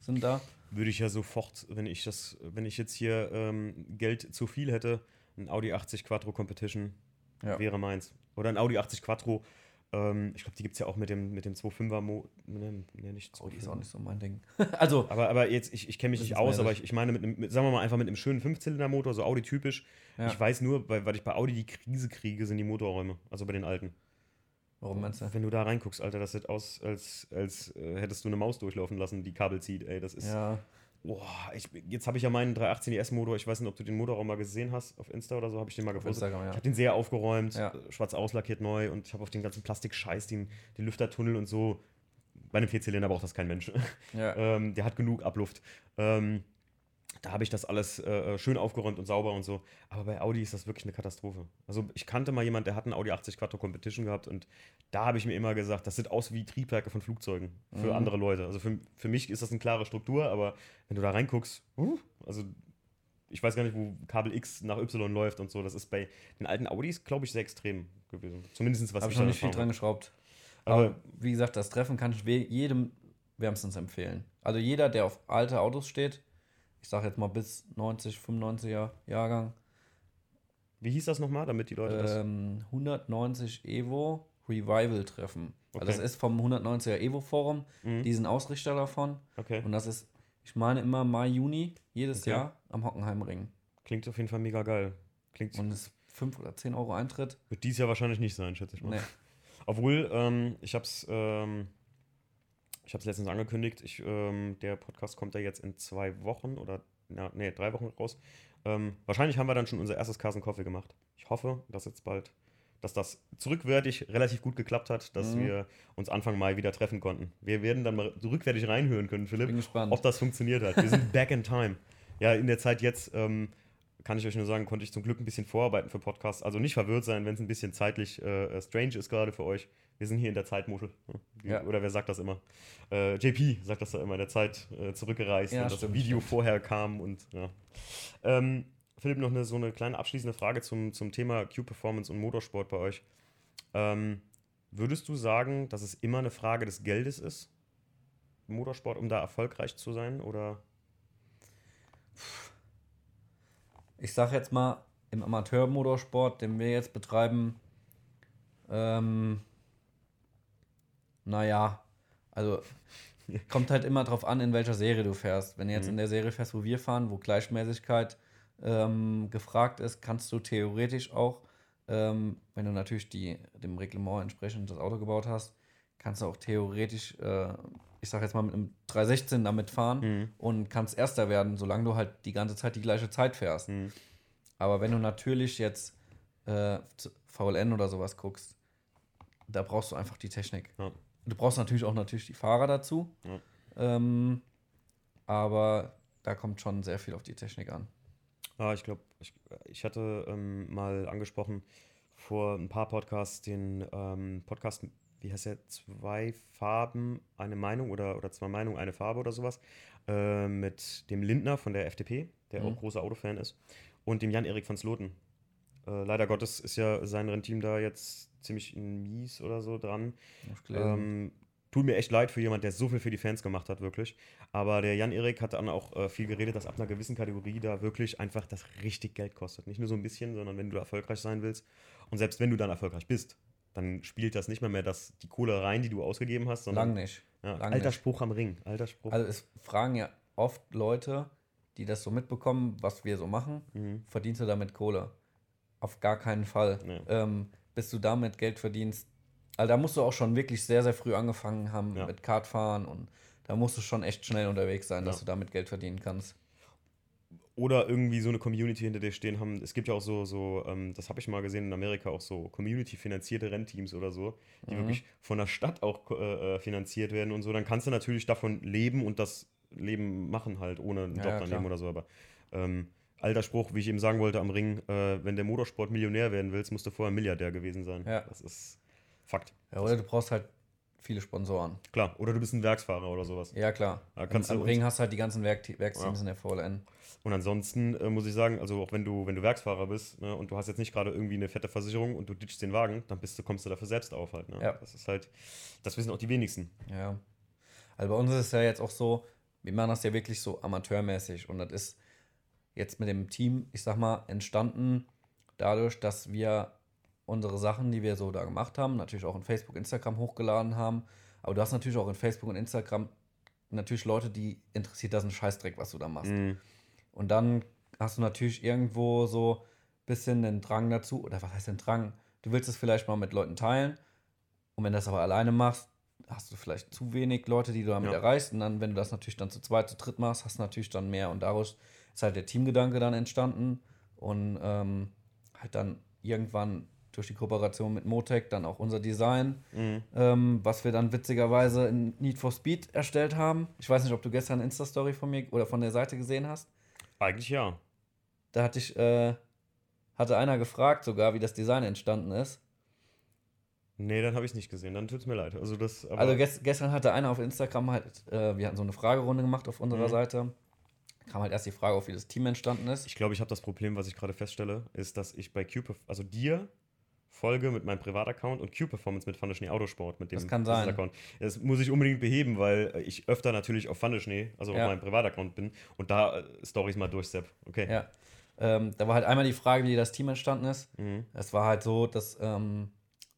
sind da. Würde ich ja sofort, wenn ich das, wenn ich jetzt hier ähm, Geld zu viel hätte, ein Audi 80 Quattro Competition Ja. wäre meins. Oder ein Audi 80 Quattro. Ähm, ich glaube, die gibt es ja auch mit dem, mit dem 2.5er Mo. Ne, ne, nicht Audi ist auch 2.5er. nicht so mein Ding. also, Aber, aber jetzt, ich, ich kenne mich nicht aus, aber ich, ich meine, mit, einem, mit, sagen wir mal einfach mit einem schönen Fünfzylindermotor, so Audi-typisch. Ja. Ich weiß nur, weil, weil ich bei Audi die Krise kriege, sind die Motorräume. Also bei den alten. warum meinst du? Wenn du da reinguckst, Alter, das sieht aus, als, als äh, hättest du eine Maus durchlaufen lassen, die Kabel zieht. Ey, das ist. Ja, Boah, ich, jetzt habe ich ja meinen 318 ES-Motor. Ich weiß nicht, ob du den Motorraum mal gesehen hast. Auf Insta oder so habe ich den mal gefunden. Instagram, Ich ja. habe den sehr aufgeräumt, Ja. schwarz auslackiert neu und ich habe auf den ganzen Plastikscheiß, den, den Lüftertunnel und so. Bei einem Vierzylinder braucht das kein Mensch. ja. ähm, der hat genug Abluft. Ähm, da habe ich das alles äh, schön aufgeräumt und sauber und so. Aber bei Audi ist das wirklich eine Katastrophe. Also ich kannte mal jemanden, der hat einen Audi 80 Quattro Competition gehabt und da habe ich mir immer gesagt, das sieht aus wie Triebwerke von Flugzeugen für Mhm. andere Leute. Also für, für mich ist das eine klare Struktur, aber wenn du da reinguckst, uh, also ich weiß gar nicht, wo Kabel X nach Y läuft und so. Das ist bei den alten Audis, glaube ich, sehr extrem gewesen. Zumindest was Habe ich da noch nicht viel dran geschraubt. Aber- Aber wie gesagt, das Treffen kann ich jedem wärmstens empfehlen. Also jeder, der auf alte Autos steht, ich sage jetzt mal bis 90, 95er Jahrgang, Wie hieß das nochmal, damit die Leute das. ähm, 190 Evo Revival Treffen. Also Okay. das ist vom 190er Evo Forum, Mhm. die sind Ausrichter davon. Okay. Und das ist, ich meine immer Mai, Juni jedes Okay. Jahr am Hockenheimring. Klingt auf jeden Fall mega geil. Klingt, Und es ist 5 oder 10 Euro Eintritt. wird dies Jahr wahrscheinlich nicht sein, schätze ich mal. Nee. Obwohl, ähm, ich habe es ähm, ich hab's letztens angekündigt, ich, ähm, der Podcast kommt ja jetzt in zwei Wochen oder, na, nee, drei Wochen raus. Ähm, wahrscheinlich haben wir dann schon unser erstes Carson Coffee gemacht. Ich hoffe, dass jetzt bald, dass das zurückwärtig relativ gut geklappt hat, dass Mhm. wir uns Anfang Mai wieder treffen konnten. Wir werden dann mal rückwärtig reinhören können, Philipp, Bin gespannt. ob das funktioniert hat. Wir sind back in time. Ja, in der Zeit jetzt ähm, kann ich euch nur sagen, konnte ich zum Glück ein bisschen vorarbeiten für Podcasts. Also nicht verwirrt sein, wenn es ein bisschen zeitlich äh, strange ist gerade für euch. Wir sind hier in der Zeitmuschel. ne? Ja. Oder wer sagt das immer? Äh, JP sagt das da immer, in der Zeit äh, zurückgereist Ja, und das Video stimmt. vorher kam und ja. Ähm, Philipp, noch eine, so eine kleine abschließende Frage zum, zum Thema Q-Performance und Motorsport bei euch. Ähm, würdest du sagen, dass es immer eine Frage des Geldes ist, Motorsport, um da erfolgreich zu sein? Oder ich sag jetzt mal, im Amateurmotorsport, den wir jetzt betreiben, ähm, naja, also kommt halt immer drauf an, in welcher Serie du fährst. Wenn du jetzt Mhm. in der Serie fährst, wo wir fahren, wo Gleichmäßigkeit ähm, gefragt ist, kannst du theoretisch auch, ähm, wenn du natürlich die, dem Reglement entsprechend das Auto gebaut hast, kannst du auch theoretisch, äh, ich sag jetzt mal mit einem 316 damit fahren Mhm. und kannst Erster werden, solange du halt die ganze Zeit die gleiche Zeit fährst. Mhm. Aber wenn du natürlich jetzt äh, VLN oder sowas guckst, da brauchst du einfach die Technik. Ja. Du brauchst natürlich auch natürlich die Fahrer dazu. Ja. Ähm, aber da kommt schon sehr viel auf die Technik an. Ah, ich glaube, ich, ich hatte ähm, mal angesprochen vor ein paar Podcasts den ähm, Podcast, wie heißt der? Zwei Farben, eine Meinung oder, oder zwei Meinungen, eine Farbe oder sowas. Äh, mit dem Lindner von der FDP, der Mhm. auch großer Autofan ist, und dem Jan-Erik van Sloten. Äh, leider Gottes ist ja sein Rennteam da jetzt ziemlich in mies oder so dran. Ähm, tut mir echt leid für jemand, der so viel für die Fans gemacht hat, wirklich. Aber der Jan-Erik hat dann auch äh, viel geredet, dass ab einer gewissen Kategorie da wirklich einfach das richtig Geld kostet. Nicht nur so ein bisschen, sondern wenn du erfolgreich sein willst. Und selbst wenn du dann erfolgreich bist, dann spielt das nicht mehr mehr das, die Kohle rein, die du ausgegeben hast, sondern. Lang nicht. Ja, Lang alter nicht. Spruch am Ring. Alter Spruch. Also es fragen ja oft Leute, die das so mitbekommen, was wir so machen, Mhm. verdienst du damit Kohle? Auf gar keinen Fall. Nee. Ähm, bis du damit Geld verdienst, also da musst du auch schon wirklich sehr, sehr früh angefangen haben Ja. mit Kartfahren und da musst du schon echt schnell unterwegs sein, dass Ja. du damit Geld verdienen kannst. Oder irgendwie so eine Community hinter dir stehen haben. Es gibt ja auch so, so ähm, das habe ich mal gesehen in Amerika, auch so Community-finanzierte Rennteams oder so, die Mhm. wirklich von der Stadt auch äh, äh, finanziert werden und so. Dann kannst du natürlich davon leben und das Leben machen halt, ohne einen Ja, Job ja, daneben oder so. Aber ähm, alter Spruch, wie ich eben sagen wollte am Ring, äh, wenn der Motorsport Millionär werden willst, musst du vorher Milliardär gewesen sein. Ja. Das ist Fakt. Ja, oder du brauchst halt viele Sponsoren. Klar. Oder du bist ein Werksfahrer oder sowas. Ja, klar. Da kannst Am du- Ring hast du halt die ganzen Werk Werksteams Ja. in der VLN. Und ansonsten äh, muss ich sagen, also auch wenn du, wenn du Werksfahrer bist ne, und du hast jetzt nicht gerade irgendwie eine fette Versicherung und du ditchst den Wagen, dann bist du, kommst du dafür selbst auf halt. Ne? Ja. Das ist halt, das wissen auch die wenigsten. Ja. Also bei uns ist es ja jetzt auch so, wir machen das ja wirklich so amateurmäßig und das ist jetzt mit dem Team, ich sag mal, entstanden dadurch, dass wir unsere Sachen, die wir so da gemacht haben, natürlich auch in Facebook, Instagram hochgeladen haben. Aber du hast natürlich auch in Facebook und Instagram natürlich Leute, die interessiert das ein Scheißdreck, was du da machst. Mhm. Und dann hast du natürlich irgendwo so ein bisschen den Drang dazu, oder was heißt den Drang? Du willst es vielleicht mal mit Leuten teilen. Und wenn du das aber alleine machst, hast du vielleicht zu wenig Leute, die du damit Ja. erreichst. Und dann, wenn du das natürlich dann zu zweit, zu dritt machst, hast du natürlich dann mehr. Und daraus ist halt der Teamgedanke dann entstanden. Und ähm, halt dann irgendwann durch die Kooperation mit Motec dann auch unser Design, Mhm. ähm, was wir dann witzigerweise in Need for Speed erstellt haben. Ich weiß nicht, ob du gestern eine Insta-Story von mir oder von der Seite gesehen hast. Eigentlich ja. Da hatte ich, äh, hatte einer gefragt sogar, wie das Design entstanden ist. Nee, dann habe ich es nicht gesehen. Dann tut es mir leid. Also das, Also ges gestern hatte einer auf Instagram halt, äh, wir hatten so eine Fragerunde gemacht auf unserer Mhm. Seite. Kam halt erst die Frage auf, wie das Team entstanden ist. ich glaube, ich habe das Problem, was ich gerade feststelle, ist, dass ich bei Q, also dir folge mit meinem Privataccount und Q-Performance mit Fundeschnee Autosport, mit dem Das kann sein. Business-Account. Das muss ich unbedingt beheben, weil ich öfter natürlich auf Fundeschnee, also Ja. auf meinem Privataccount bin und da äh, Stories mal durchsepp. Okay. Ja. Ähm, da war halt einmal die Frage, wie das Team entstanden ist. Mhm. Es war halt so, dass ähm,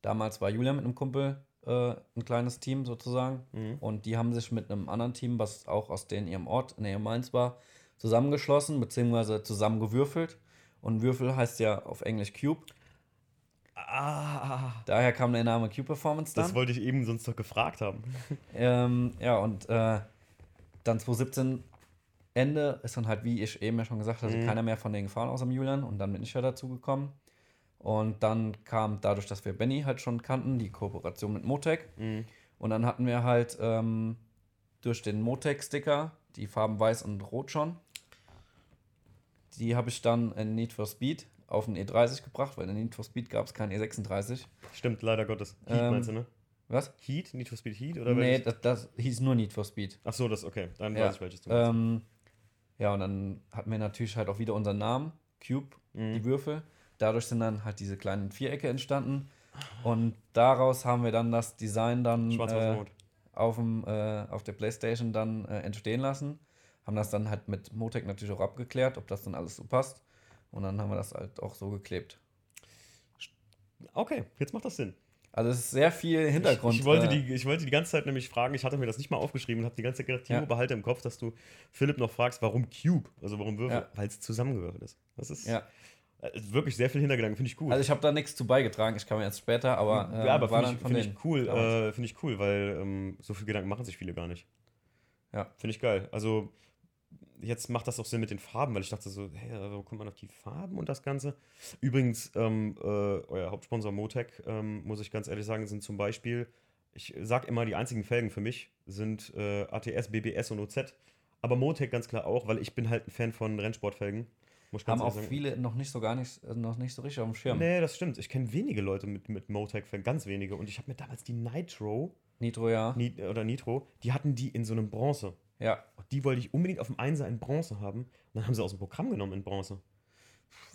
damals war Julian mit einem Kumpel äh, ein kleines Team sozusagen. Mhm. Und die haben sich mit einem anderen Team, was auch aus den ihrem Ort in ihrem Mainz war, zusammengeschlossen, beziehungsweise zusammengewürfelt. Und Würfel heißt ja auf Englisch Cube. Ah, Daher kam der Name Cube Performance dann. das wollte ich eben sonst doch gefragt haben. Ähm, ja, und äh, dann 2017 Ende ist dann halt, wie ich eben ja schon gesagt hatte, Mhm. keiner mehr von denen gefahren außer dem Julian. Und dann bin ich ja dazu gekommen. Und dann kam dadurch, dass wir Benny halt schon kannten, die Kooperation mit Motec. Mhm. Und dann hatten wir halt ähm, durch den Motec-Sticker die Farben Weiß und Rot schon. Die habe ich dann in Need for Speed auf den E30 gebracht, weil in Need for Speed gab es keinen E36. Stimmt, leider Gottes. Heat Ähm, meinst du, ne? Was? Heat? Need for Speed Heat? Oder nee, das, das hieß nur Need for Speed. Ach so, das, okay. Dann Ja, weiß ich, welches du meinst. Ähm, ja, und dann hatten wir natürlich halt auch wieder unseren Namen, Cube, Mhm. die Würfel. Dadurch sind dann halt diese kleinen Vierecke entstanden. Und daraus haben wir dann das Design dann äh, auf, dem, äh, auf der Playstation dann äh, entstehen lassen. Haben das dann halt mit Motec natürlich auch abgeklärt, ob das dann alles so passt. Und dann haben wir das halt auch so geklebt. Okay, jetzt macht das Sinn. Also es ist sehr viel Hintergrund. Ich, ich, wollte äh, die, ich wollte die ganze Zeit nämlich fragen, ich hatte mir das nicht mal aufgeschrieben und habe die ganze Zeit gedacht, Timo, Ja. behalte im Kopf, dass du Philipp noch fragst, warum Cube? Also warum Würfel? Ja. Weil es zusammengewürfelt ist. Das ist ja. äh, wirklich sehr viel Hintergedanken, finde ich gut. Also ich habe da nichts zu beigetragen, ich kam jetzt später, aber, äh, ja, aber finde ich, find ich cool, äh, finde ich cool, weil ähm, so viel Gedanken machen sich viele gar nicht. Ja. Finde ich geil. Also jetzt macht das auch Sinn mit den Farben, weil ich dachte so, hey, wo kommt man auf die Farben und das Ganze? Übrigens, ähm, äh, euer Hauptsponsor Motec, ähm, muss ich ganz ehrlich sagen, sind zum Beispiel, ich sag immer, die einzigen Felgen für mich sind äh, ATS, BBS und OZ. Aber Motec ganz klar auch, weil ich bin halt ein Fan von Rennsportfelgen. Muss haben auch sagen. viele noch nicht so gar nicht, äh, noch nicht so richtig auf dem Schirm. Nee, das stimmt. Ich kenne wenige Leute mit, mit Motec-Felgen, ganz wenige. Und ich habe mir damals die Nitro Nitro, ja. Ni oder Nitro, die hatten die in so einem Bronze. Ja, Und die wollte ich unbedingt auf dem Einser in Bronze haben. Und dann haben sie aus dem Programm genommen in Bronze.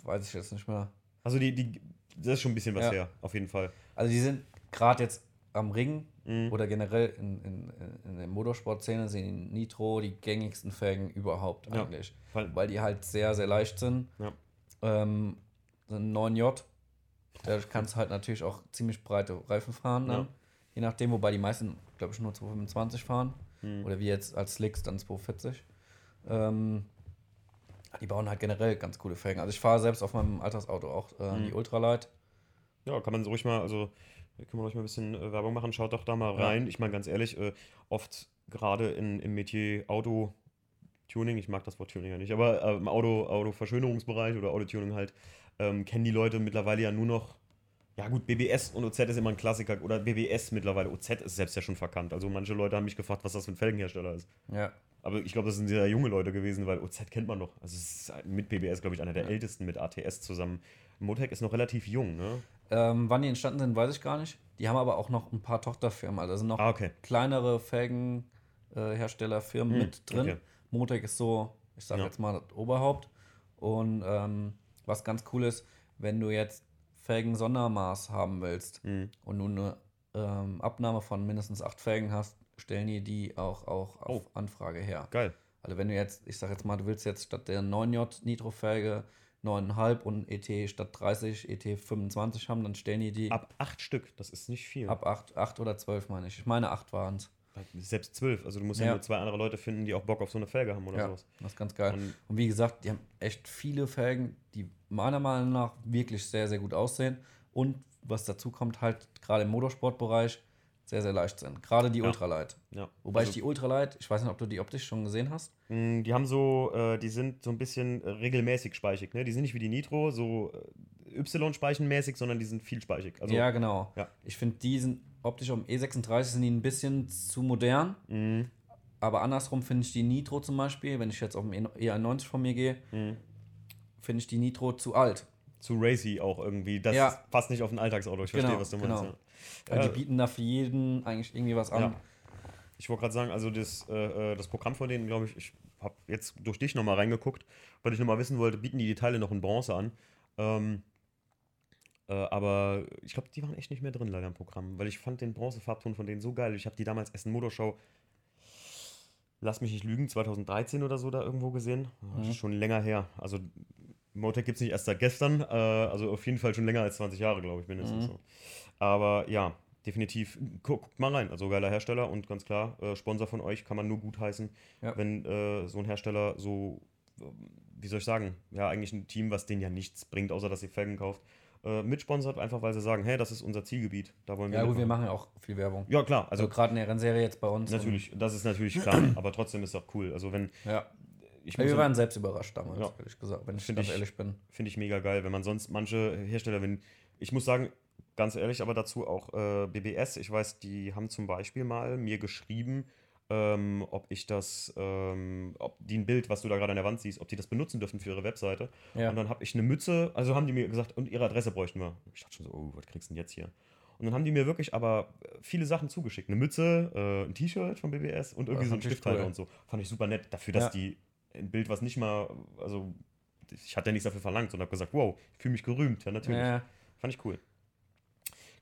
weiß ich jetzt nicht mehr. Also die, die das ist schon ein bisschen was Ja. her, auf jeden Fall. Also die sind gerade jetzt am Ring, mhm. oder generell in, in, in der Motorsportszene sind Nitro die gängigsten Felgen überhaupt Ja. eigentlich. Weil- Weil die halt sehr, sehr leicht sind. Ja. Ähm, so ein 9J, da kannst du halt natürlich auch ziemlich breite Reifen fahren, ne? Ja. Je nachdem, wobei die meisten, glaube ich, nur 225 fahren. Mhm. Oder wie jetzt als Slicks dann 240. Ähm, die bauen halt generell ganz coole Felgen. Also ich fahre selbst auf meinem Alltagsauto auch äh, Mhm. die Ultralight. Ja, kann man so ruhig mal, also können wir ruhig mal ein bisschen äh, Werbung machen. Schaut doch da mal Ja. rein. Ich meine, ganz ehrlich, äh, oft gerade im Metier Auto. Tuning, ich mag das Wort Tuning ja nicht, aber äh, im Auto, Auto-Verschönerungsbereich oder Autotuning halt, ähm, kennen die Leute mittlerweile ja nur noch, ja gut, BBS und OZ ist immer ein Klassiker, oder BBS mittlerweile, OZ ist selbst ja schon verkannt. Also manche Leute haben mich gefragt, was das für ein Felgenhersteller ist. Ja. Aber ich glaube, das sind sehr junge Leute gewesen, weil OZ kennt man noch. Also es ist mit BBS, glaube ich, einer der ältesten mit ATS zusammen. Motec ist noch relativ jung, ne? Ähm, wann die entstanden sind, weiß ich gar nicht. Die haben aber auch noch ein paar Tochterfirmen. Also sind noch Ah, okay. kleinere Felgenherstellerfirmen Hm, mit drin. okay. Motec ist so, ich sage Ja. jetzt mal, das Oberhaupt. Und ähm, was ganz cool ist, wenn du jetzt Felgen-Sondermaß haben willst Mhm. und du eine ähm, Abnahme von mindestens acht Felgen hast, stellen die die auch, auch auf Oh. Anfrage her. Geil. Also wenn du jetzt, ich sag jetzt mal, du willst jetzt statt der 9J Nitro-Felge 9,5 und ET statt 30 ET 25 haben, dann stellen die die ab, Ab acht Stück, das ist nicht viel. ab 8, 8 oder 12 meine ich. Ich meine 8 waren es. Selbst zwölf. Also du musst ja. Ja. nur zwei andere Leute finden, die auch Bock auf so eine Felge haben oder Ja, sowas. das ist ganz geil. Und Und wie gesagt, die haben echt viele Felgen, die meiner Meinung nach wirklich sehr, sehr gut aussehen. Und was dazu kommt, halt gerade im Motorsportbereich sehr, sehr leicht sind. Gerade die Ja. Ultralight. ja. Wobei also, ich die Ultralight, ich weiß nicht, ob du die optisch schon gesehen hast. mh, die haben so, äh, die sind so ein bisschen äh, regelmäßig speichig, ne? Die sind nicht wie die Nitro, so äh, Y-speichenmäßig, sondern die sind vielsspeichig. Also, ja, genau. ja. Ich finde, die sind optisch am E36 sind die ein bisschen zu modern. mh, Aber andersrum finde ich die Nitro zum Beispiel, wenn ich jetzt auf dem E91 von mir gehe, mh. finde ich die Nitro zu alt. zu racy auch irgendwie. Das Ja. passt nicht auf ein Alltagsauto. Ich verstehe, Genau, was du meinst. genau. Ja. Weil Ja. die bieten da für jeden eigentlich irgendwie was an. Ja. Ich wollte gerade sagen, also das, äh, äh, das Programm von denen, glaube ich, ich habe jetzt durch dich nochmal reingeguckt, weil ich nochmal wissen wollte, bieten die die Teile noch in Bronze an. Ähm, äh, aber ich glaube, die waren echt nicht mehr drin leider im Programm, weil ich fand den Bronzefarbton von denen so geil. Ich habe die damals Essen Motorshow, lass mich nicht lügen, 2013 oder so da irgendwo gesehen. Mhm. ist schon länger her. Also Motec gibt es nicht erst seit gestern, äh, also auf jeden Fall schon länger als 20 Jahre, glaube ich, mindestens Mhm. so. Aber ja, definitiv, gu guckt mal rein. Also geiler Hersteller und ganz klar, äh, Sponsor von euch kann man nur gut heißen, Ja. wenn äh, so ein Hersteller so, äh, wie soll ich sagen, ja, eigentlich ein Team, was denen ja nichts bringt, außer dass ihr Felgen kauft, äh, mitsponsert, einfach weil sie sagen, hey, das ist unser Zielgebiet, da wollen wir Ja, gut, wir machen ja auch viel Werbung. Ja, klar, Also also gerade in der Rennserie jetzt bei uns. natürlich, das ist natürlich klar, aber trotzdem ist auch cool. Also wenn, ja. ich wir waren selbst überrascht damals, Ja. ehrlich gesagt, wenn ich Find ganz ich- ehrlich bin. finde ich mega geil, wenn man sonst manche Hersteller, wenn ich muss sagen, ganz ehrlich, aber dazu auch äh, BBS. Ich weiß, die haben zum Beispiel mal mir geschrieben, ähm, ob ich das, ähm, ob die ein Bild, was du da gerade an der Wand siehst, ob die das benutzen dürfen für ihre Webseite. Ja. Und dann habe ich eine Mütze, also haben die mir gesagt, und ihre Adresse bräuchten wir. Ich dachte schon so, oh, was kriegst du denn jetzt hier? Und dann haben die mir wirklich aber viele Sachen zugeschickt. Eine Mütze, äh, ein T-Shirt von BBS und irgendwie Das so ein Stifthalter cool. und so. Fand ich super nett. Dafür, dass Ja. die ein Bild, was nicht mal, also ich hatte ja nichts dafür verlangt und habe gesagt, wow, ich fühle mich gerühmt. Ja, natürlich. Ja, Fand ich cool.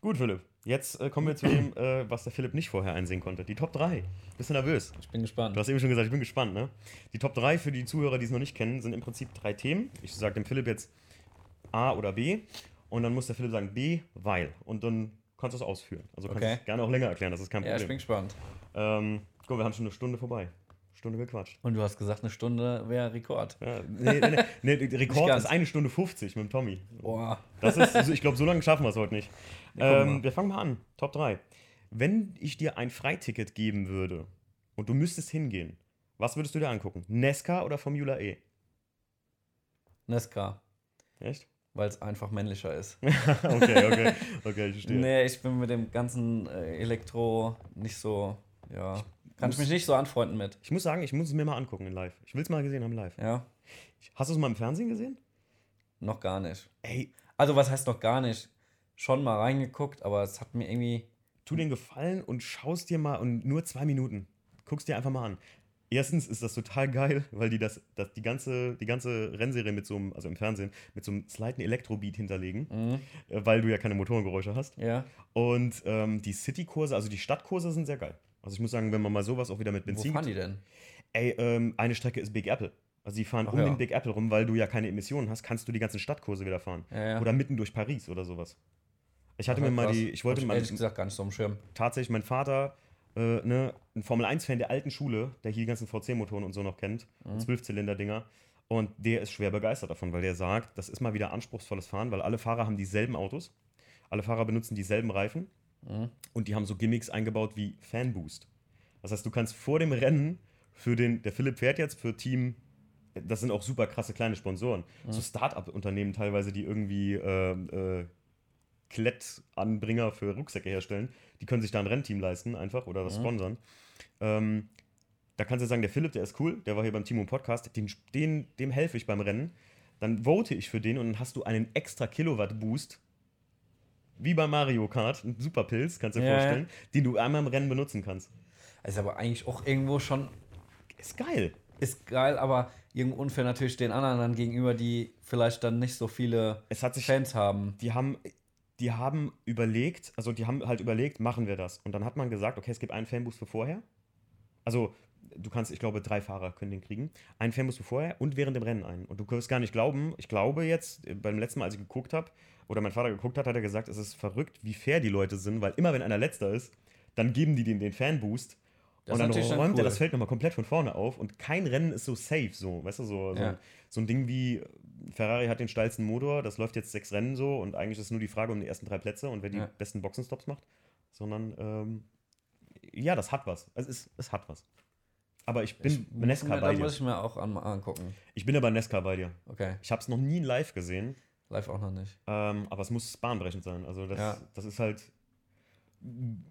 Gut, Philipp. Jetzt äh, kommen wir zu dem, äh, was der Philipp nicht vorher einsehen konnte. Die Top 3. Bist du nervös? ich bin gespannt. Du hast eben schon gesagt, ich bin gespannt, ne? Die Top 3 für die Zuhörer, die es noch nicht kennen, sind im Prinzip drei Themen. Ich sage dem Philipp jetzt A oder B. Und dann muss der Philipp sagen B, weil. Und dann kannst du es ausführen. Also kannst du Okay. es gerne auch länger erklären, das ist kein ja, ich bin Problem. gespannt. Ähm, guck, wir haben schon eine Stunde vorbei. Stunde gequatscht. Und du hast gesagt, eine Stunde wäre Rekord. Ja, nee, nee, nee, nee, Rekord ist eine Stunde 50 mit dem Tommy. Boah. Das ist, also ich glaube, so lange schaffen wir es heute nicht. Ja, Ähm, wir. wir fangen mal an. Top 3. Wenn ich dir ein Freiticket geben würde und du müsstest hingehen, was würdest du dir angucken? Nesca oder Formula E? Nesca, Echt? weil es einfach männlicher ist. okay, okay, okay, ich verstehe. Nee, ich bin mit dem ganzen äh, Elektro nicht so, ja, kann ich mich nicht so anfreunden mit. Ich muss sagen, ich muss es mir mal angucken in live. Ich will es mal gesehen haben live. Ja, Hast du es mal im Fernsehen gesehen? noch gar nicht. Ey, Also, was heißt noch gar nicht? Schon mal reingeguckt, aber es hat mir irgendwie. tu den Gefallen und schaust dir mal und nur zwei Minuten. Guckst dir einfach mal an. Erstens ist das total geil, weil die das, das die, ganze, die ganze Rennserie mit so einem, also im Fernsehen, mit so einem slighten Elektrobeat hinterlegen, Mhm. äh, weil du ja keine Motorengeräusche hast. Ja. Und ähm, die City-Kurse, also die Stadtkurse sind sehr geil. Also ich muss sagen, wenn man mal sowas auch wieder mit Wo Benzin. fahren die denn? Ey, ähm, eine Strecke ist Big Apple. Also die fahren Ach um ja. den Big Apple rum, weil du ja keine Emissionen hast, kannst du die ganzen Stadtkurse wieder fahren. Ja, ja. Oder mitten durch Paris oder sowas. Ich hatte mir Ach, mal krass. die, ich wollte Hab mal, ehrlich gesagt gar nicht so am Schirm. tatsächlich, mein Vater, äh, ne, ein Formel-1-Fan der alten Schule, der hier die ganzen VC-Motoren und so noch kennt, Mhm. Zwölfzylinder-Dinger. Und der ist schwer begeistert davon, weil der sagt, das ist mal wieder anspruchsvolles Fahren, weil alle Fahrer haben dieselben Autos, alle Fahrer benutzen dieselben Reifen Mhm. und die haben so Gimmicks eingebaut wie Fanboost. Das heißt, du kannst vor dem Rennen für den, der Philipp fährt jetzt für Team, das sind auch super krasse kleine Sponsoren, so Start-up-Unternehmen teilweise, die irgendwie ähm, äh, Klettanbringer für Rucksäcke herstellen, die können sich da ein Rennteam leisten einfach oder das Mhm. sponsern. Ähm, da kannst du sagen, der Philipp, der ist cool, der war hier beim Timo Podcast, den, den, dem helfe ich beim Rennen. Dann vote ich für den und dann hast du einen extra Kilowatt-Boost, wie bei Mario Kart, ein Superpilz, kannst du dir Ja, vorstellen, den du einmal im Rennen benutzen kannst. Ist aber eigentlich auch irgendwo schon Ist geil. ist geil, aber irgendwo unfair natürlich den anderen dann gegenüber, die vielleicht dann nicht so viele Es hat sich, Fans haben. die haben, die haben überlegt, also die haben halt überlegt, machen wir das. Und dann hat man gesagt, okay, es gibt einen Fanboost für vorher. Also du kannst, ich glaube, drei Fahrer können den kriegen. Einen Fanboost für vorher und während dem Rennen einen. Und du wirst gar nicht glauben, ich glaube jetzt, äh, beim letzten Mal, als ich geguckt habe, oder mein Vater geguckt hat, hat er gesagt, es ist verrückt, wie fair die Leute sind, weil immer wenn einer letzter ist, dann geben die dem den Fanboost. Das und dann räumt er cool. das Feld nochmal komplett von vorne auf und kein Rennen ist so safe, so, weißt du, so, so, Ja. ein, so ein Ding wie Ferrari hat den steilsten Motor, das läuft jetzt sechs Rennen so und eigentlich ist nur die Frage um die ersten drei Plätze und wer die Ja. besten Boxenstops macht, sondern ähm, ja, das hat was. Es, ist, es hat was. Aber ich bin Ich- Nesca da bei dir. muss ich mir auch an, angucken. Ich bin aber Nesca bei dir. Okay, Ich habe es noch nie live gesehen, live auch noch nicht. ähm, aber es muss bahnbrechend sein. Also das, Ja. das ist halt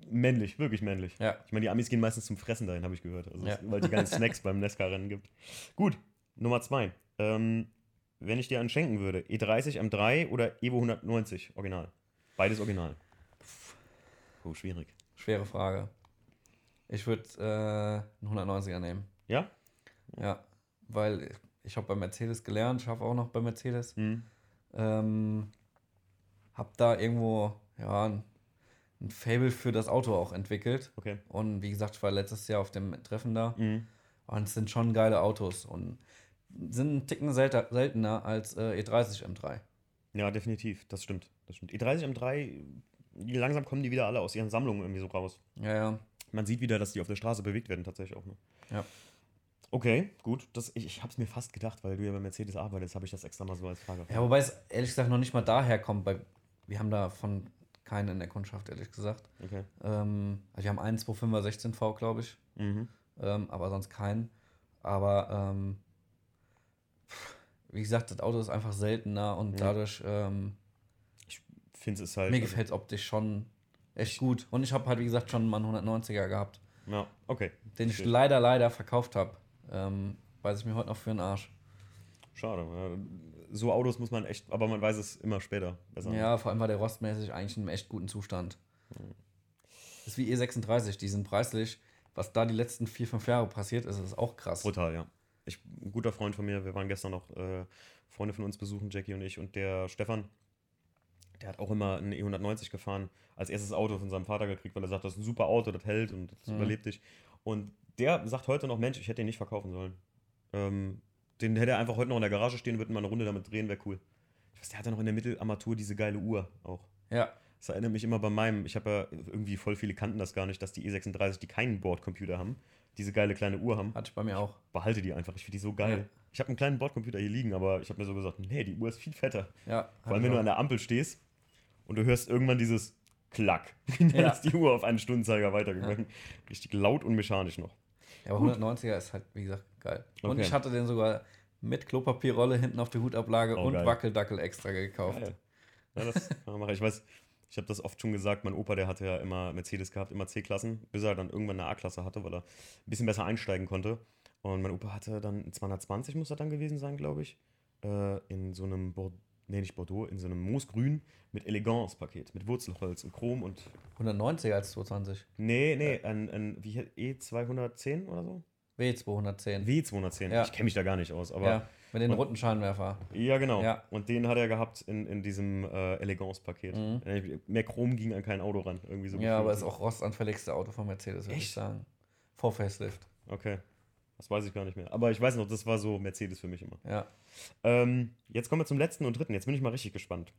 männlich, wirklich männlich. Ja. Ich meine, die Amis gehen meistens zum Fressen dahin, habe ich gehört. Also, Ja. es- Weil die keine Snacks beim Nesca-Rennen gibt. Gut, Nummer zwei. Ähm, wenn ich dir einen schenken würde, E30 M3 oder Evo 190 Original? Beides Original. Oh, schwierig. Schwere Frage. Ich würde äh, einen 190er nehmen. Ja? Ja, weil ich habe bei Mercedes gelernt, schaffe auch noch bei Mercedes. Hm. Ähm, hab da irgendwo ja ein, ein Fable für das Auto auch entwickelt. Okay. Und wie gesagt, ich war letztes Jahr auf dem Treffen da. Mhm. Und es sind schon geile Autos und sind einen Ticken selter, seltener als äh, E30 M3. Ja, definitiv. Das stimmt. Das stimmt. E30 M3, die langsam kommen die wieder alle aus ihren Sammlungen irgendwie so raus. Ja, ja. Man sieht wieder, dass die auf der Straße bewegt werden, tatsächlich auch. Ne? Ja. Okay, gut. Das, ich ich habe es mir fast gedacht, weil du ja bei Mercedes arbeitest, habe ich das extra mal so als Frage. Ja, wobei es ehrlich gesagt noch nicht mal daher kommt, weil wir haben davon keinen in der Kundschaft, ehrlich gesagt. Okay. Ähm, also wir haben einen 2.5er 16V, glaube ich, Mhm. ähm, aber sonst keinen. Aber ähm, wie gesagt, das Auto ist einfach seltener und Ja. dadurch, ähm, Finde es halt. mir gefällt es optisch schon echt gut. Und ich habe halt, wie gesagt, schon mal einen 190er gehabt, Ja, okay. den ich leider, leider verkauft habe. Ähm, weiß ich mir heute noch für den Arsch. Schade. So Autos muss man echt, aber man weiß es immer später besser. Ja, vor allem war der rostmäßig eigentlich in einem echt guten Zustand. Das ist wie E36, die sind preislich. Was da die letzten vier, fünf Jahre passiert ist, ist auch krass. Brutal, ja. Ich, ein guter Freund von mir, wir waren gestern noch äh, Freunde von uns besuchen, Jackie und ich, und der Stefan, der hat auch immer einen E190 gefahren, als erstes Auto von seinem Vater gekriegt, weil er sagt, das ist ein super Auto, das hält und das Mhm. überlebt dich. Und der sagt heute noch, Mensch, ich hätte den nicht verkaufen sollen. Ähm, den hätte er einfach heute noch in der Garage stehen, würden mal eine Runde damit drehen, wäre cool. Ich weiß, der hatte noch in der Mittelarmatur diese geile Uhr auch. Ja, Das erinnert mich immer bei meinem, ich habe ja irgendwie voll viele kannten das gar nicht, dass die E36, die keinen Bordcomputer haben, diese geile kleine Uhr haben. hatte ich bei mir auch. Behalte die einfach, ich finde die so geil. Ja. Ich habe einen kleinen Bordcomputer hier liegen, aber ich habe mir so gesagt, nee, die Uhr ist viel fetter. Ja, Vor allem, wenn du an der Ampel stehst und du hörst irgendwann dieses Klack. Dann Ja. ist die Uhr auf einen Stundenzeiger weitergegangen. Richtig laut und mechanisch noch. Ja, aber 190er ist halt, wie gesagt, geil. Und Okay. ich hatte den sogar mit Klopapierrolle hinten auf der Hutablage Oh, und geil. Wackeldackel extra gekauft. Geil. Ja, das kann man machen. Ich weiß, ich habe das oft schon gesagt, mein Opa, der hatte ja immer Mercedes gehabt, immer C-Klassen, bis er dann irgendwann eine A-Klasse hatte, weil er ein bisschen besser einsteigen konnte. Und mein Opa hatte dann einen 220, muss er dann gewesen sein, glaube ich, äh, in so einem, Bord nee, nicht Bordeaux, in so einem Moosgrün mit Elegance-Paket, mit Wurzelholz und Chrom und 190er als 220. Nee, nee, ein, ein wie hieß- E210 oder so? W210. W210. Ja. Ich kenne mich da gar nicht aus, aber. ja, mit den und- runden Scheinwerfer. Ja, genau. Ja. Und den hat er gehabt in, in diesem äh, Elegance-Paket. Äh, Mehr Chrom ging an kein Auto ran. Irgendwie so Mhm. Ja, aber ist auch rostanfälligste Auto von Mercedes, würde ich sagen. Vor Facelift. Okay. Das weiß ich gar nicht mehr. Aber ich weiß noch, das war so Mercedes für mich immer. Ja. Ähm, jetzt kommen wir zum letzten und dritten. Jetzt bin ich mal richtig gespannt.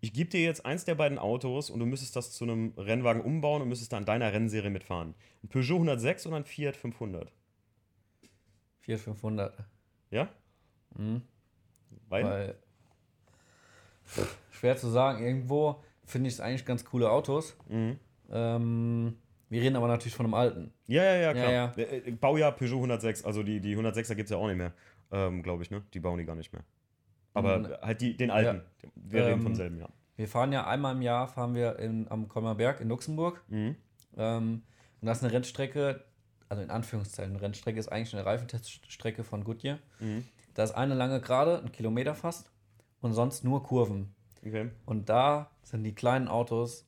Ich gebe dir jetzt eins der beiden Autos und du müsstest das zu einem Rennwagen umbauen und müsstest da an deiner Rennserie mitfahren. Ein Peugeot 106 oder ein Fiat 500? Fiat 500. Ja? Mhm. Weil? Weil. Schwer zu sagen. Irgendwo finde ich es eigentlich ganz coole Autos. Mhm. Ähm, wir reden aber natürlich von einem alten. Ja, ja, ja, klar. Ja, Äh, äh, Baujahr Peugeot 106. Also die, die 106er gibt es ja auch nicht mehr. Ähm, Glaube ich, ne? Die bauen die gar nicht mehr. Aber Mhm. halt die, den alten. Wir reden Ähm, vom selben Jahr. Wir fahren ja einmal im Jahr fahren wir in, am Kolmer Berg in Luxemburg. Mhm. Ähm, und das ist eine Rennstrecke, also in Anführungszeichen, eine Rennstrecke ist eigentlich eine Reifenteststrecke von Goodyear. Mhm. Da ist eine lange Gerade, ein Kilometer fast, und sonst nur Kurven. Okay. Und da sind die kleinen Autos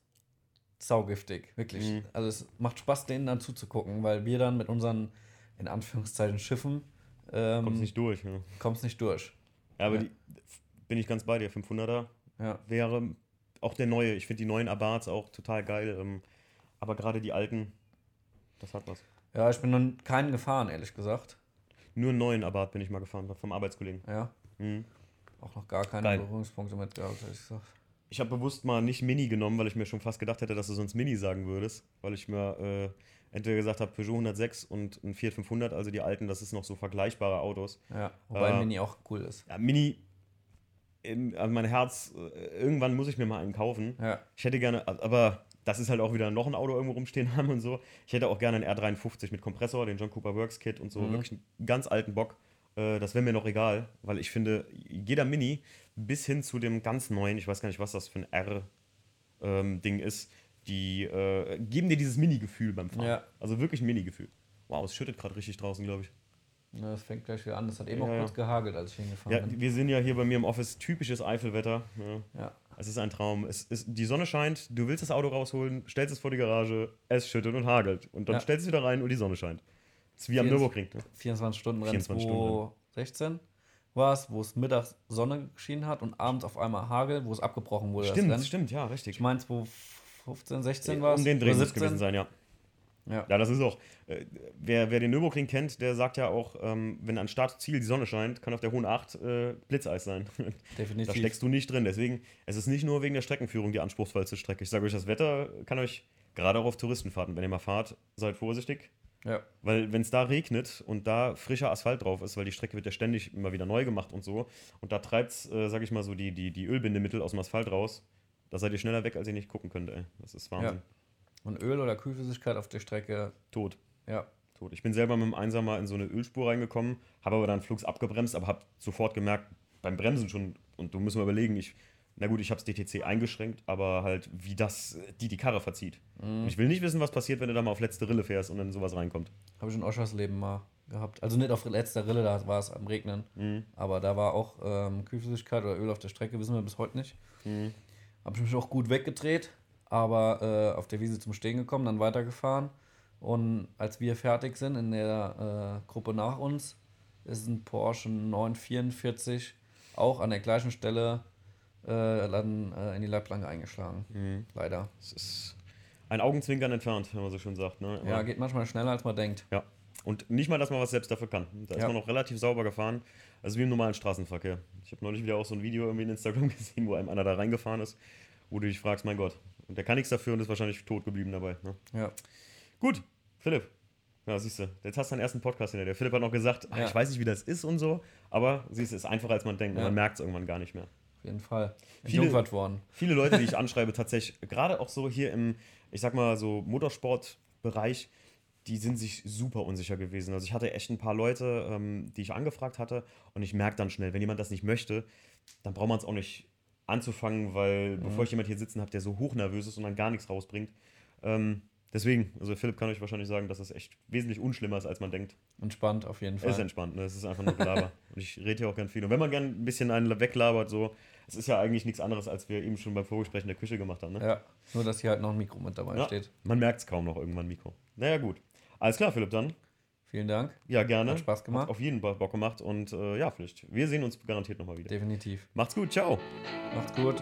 saugiftig, wirklich. Mhm. Also es macht Spaß, denen dann zuzugucken, weil wir dann mit unseren, in Anführungszeichen, Schiffen ähm, Kommt nicht durch. Ja, kommt's nicht durch. ja aber Ja. Die, bin ich ganz bei dir. 500er Ja. wäre auch der neue. Ich finde die neuen Abarths auch total geil. Ähm, aber gerade die alten, das hat was. ja, ich bin noch keinen gefahren, ehrlich gesagt. Nur einen neuen Abarth bin ich mal gefahren vom Arbeitskollegen. Ja, Mhm. auch noch gar keine. Berührungspunkte mit gehabt, ehrlich gesagt. Ich habe bewusst mal nicht Mini genommen, weil ich mir schon fast gedacht hätte, dass du sonst Mini sagen würdest. Weil ich mir äh, entweder gesagt habe, Peugeot 106 und ein Fiat 500, also die alten, das ist noch so vergleichbare Autos. Ja, wobei Äh, Mini auch cool ist. Ja, Mini, in, an mein Herz, äh, irgendwann muss ich mir mal einen kaufen. Ja, Ich hätte gerne, aber das ist halt auch wieder noch ein Auto irgendwo rumstehen haben und so. Ich hätte auch gerne einen R53 mit Kompressor, den John Cooper Works Kit und so. Mhm. Wirklich einen ganz alten Bock. Äh, Das wäre mir noch egal, weil ich finde, jeder Mini bis hin zu dem ganz neuen, ich weiß gar nicht, was das für ein R-Ding ist, die äh, geben dir dieses Mini-Gefühl beim Fahren. Ja. Also wirklich ein Mini-Gefühl. Wow, es schüttet gerade richtig draußen, glaube ich. Ja, das fängt gleich wieder an. Das hat eben Ja, auch kurz gehagelt, als ich hingefahren Ja, bin. wir sind ja hier bei mir im Office typisches Eifelwetter. Ja. Es ist ein Traum. Es ist, die Sonne scheint, du willst das Auto rausholen, stellst es vor die Garage, es schüttet und hagelt. Und dann stellst du es wieder rein und die Sonne scheint. Das ist wie am 24 Nürburgring. Ne? 24 Stunden Rennen 24 Stunden 2016 war es, wo es mittags Sonne geschienen hat und abends auf einmal Hagel, wo es abgebrochen wurde. Stimmt, stimmt, ja, richtig. Ich meine 2015, 16 war es. um den Dreh muss es gewesen sein, ja. Ja. Ja, das ist auch. Äh, wer, wer den Nürburgring kennt, der sagt ja auch, ähm, wenn an Start Ziel die Sonne scheint, kann auf der hohen 8 äh, Blitzeis sein. da Definitiv. steckst du nicht drin. Deswegen, es ist nicht nur wegen der Streckenführung die anspruchsvollste Strecke. Ich sage euch, das Wetter kann euch gerade auch auf Touristenfahrten, wenn ihr mal fahrt, seid vorsichtig. Ja. Weil wenn es da regnet und da frischer Asphalt drauf ist, weil die Strecke wird ja ständig immer wieder neu gemacht und so, und da treibt es, äh, sag ich mal so, die, die, die Ölbindemittel aus dem Asphalt raus, da seid ihr schneller weg, als ihr nicht gucken könnt, ey. Das ist Wahnsinn. Und Öl oder Kühlflüssigkeit auf der Strecke. Tot. Ja. Tot. Ich bin selber mit dem Einser mal in so eine Ölspur reingekommen, habe aber dann flugs abgebremst, aber habe sofort gemerkt, beim Bremsen schon, und du musst mal überlegen, ich, na gut, ich habe das DTC eingeschränkt, aber halt, wie das die die Karre verzieht. Mhm. Ich will nicht wissen, was passiert, wenn du da mal auf letzte Rille fährst und dann sowas reinkommt. Habe ich in Oschersleben mal gehabt. Also nicht auf letzter Rille, da war es am Regnen. Aber da war auch ähm, Kühlflüssigkeit oder Öl auf der Strecke, wissen wir bis heute nicht. Habe ich mich auch gut weggedreht, aber äh, auf der Wiese zum Stehen gekommen, dann weitergefahren. Und als wir fertig sind in der äh, Gruppe nach uns, ist ein Porsche 944 auch an der gleichen Stelle dann äh, in die Leitplanke eingeschlagen. Leider. Es ist ein Augenzwinkern entfernt, wenn man so schön sagt. Ne? Ja, geht manchmal schneller, als man denkt. Ja. Und nicht mal, dass man was selbst dafür kann. Da ist Ja. man noch relativ sauber gefahren. Also wie im normalen Straßenverkehr. Ich habe neulich wieder auch so ein Video irgendwie in Instagram gesehen, wo einem einer da reingefahren ist, wo du dich fragst, mein Gott. Und der kann nichts dafür und ist wahrscheinlich tot geblieben dabei. Ne? Ja. Gut, Philipp. Ja, siehst du, jetzt hast du deinen ersten Podcast hinter dir. Philipp hat noch gesagt, ah, Ja. ich weiß nicht, wie das ist und so, aber siehst du, es ist einfacher, als man denkt. Und Ja. man merkt es irgendwann gar nicht mehr. Auf jeden Fall. Viele- Jungfahrt worden. Viele Leute, die ich anschreibe, tatsächlich, gerade auch so hier im, ich sag mal, so Motorsportbereich, die sind sich super unsicher gewesen. Also ich hatte echt ein paar Leute, ähm, die ich angefragt hatte und ich merke dann schnell, wenn jemand das nicht möchte, dann braucht man es auch nicht anzufangen, weil bevor ich jemand hier sitzen habe, der so hochnervös ist und dann gar nichts rausbringt. Ähm, deswegen, also Philipp kann euch wahrscheinlich sagen, dass das echt wesentlich unschlimmer ist, als man denkt. Entspannt auf jeden Es ist Fall. entspannt, ne? es ist einfach nur Gelaber. und ich rede hier auch gern viel. Und wenn man gern ein bisschen einen weglabert, so, es ist ja eigentlich nichts anderes, als wir eben schon beim Vorgespräch in der Küche gemacht haben. Ne? Ja, nur dass hier halt noch ein Mikro mit dabei Ja, steht. Man merkt es kaum noch irgendwann, Mikro. Naja, gut. Alles klar, Philipp, dann Vielen Dank. Ja, gerne. Hat Spaß gemacht. Hat auf jeden Fall Bock gemacht und äh, ja, vielleicht. Wir sehen uns garantiert nochmal wieder. Definitiv. Macht's gut, ciao. Macht's gut.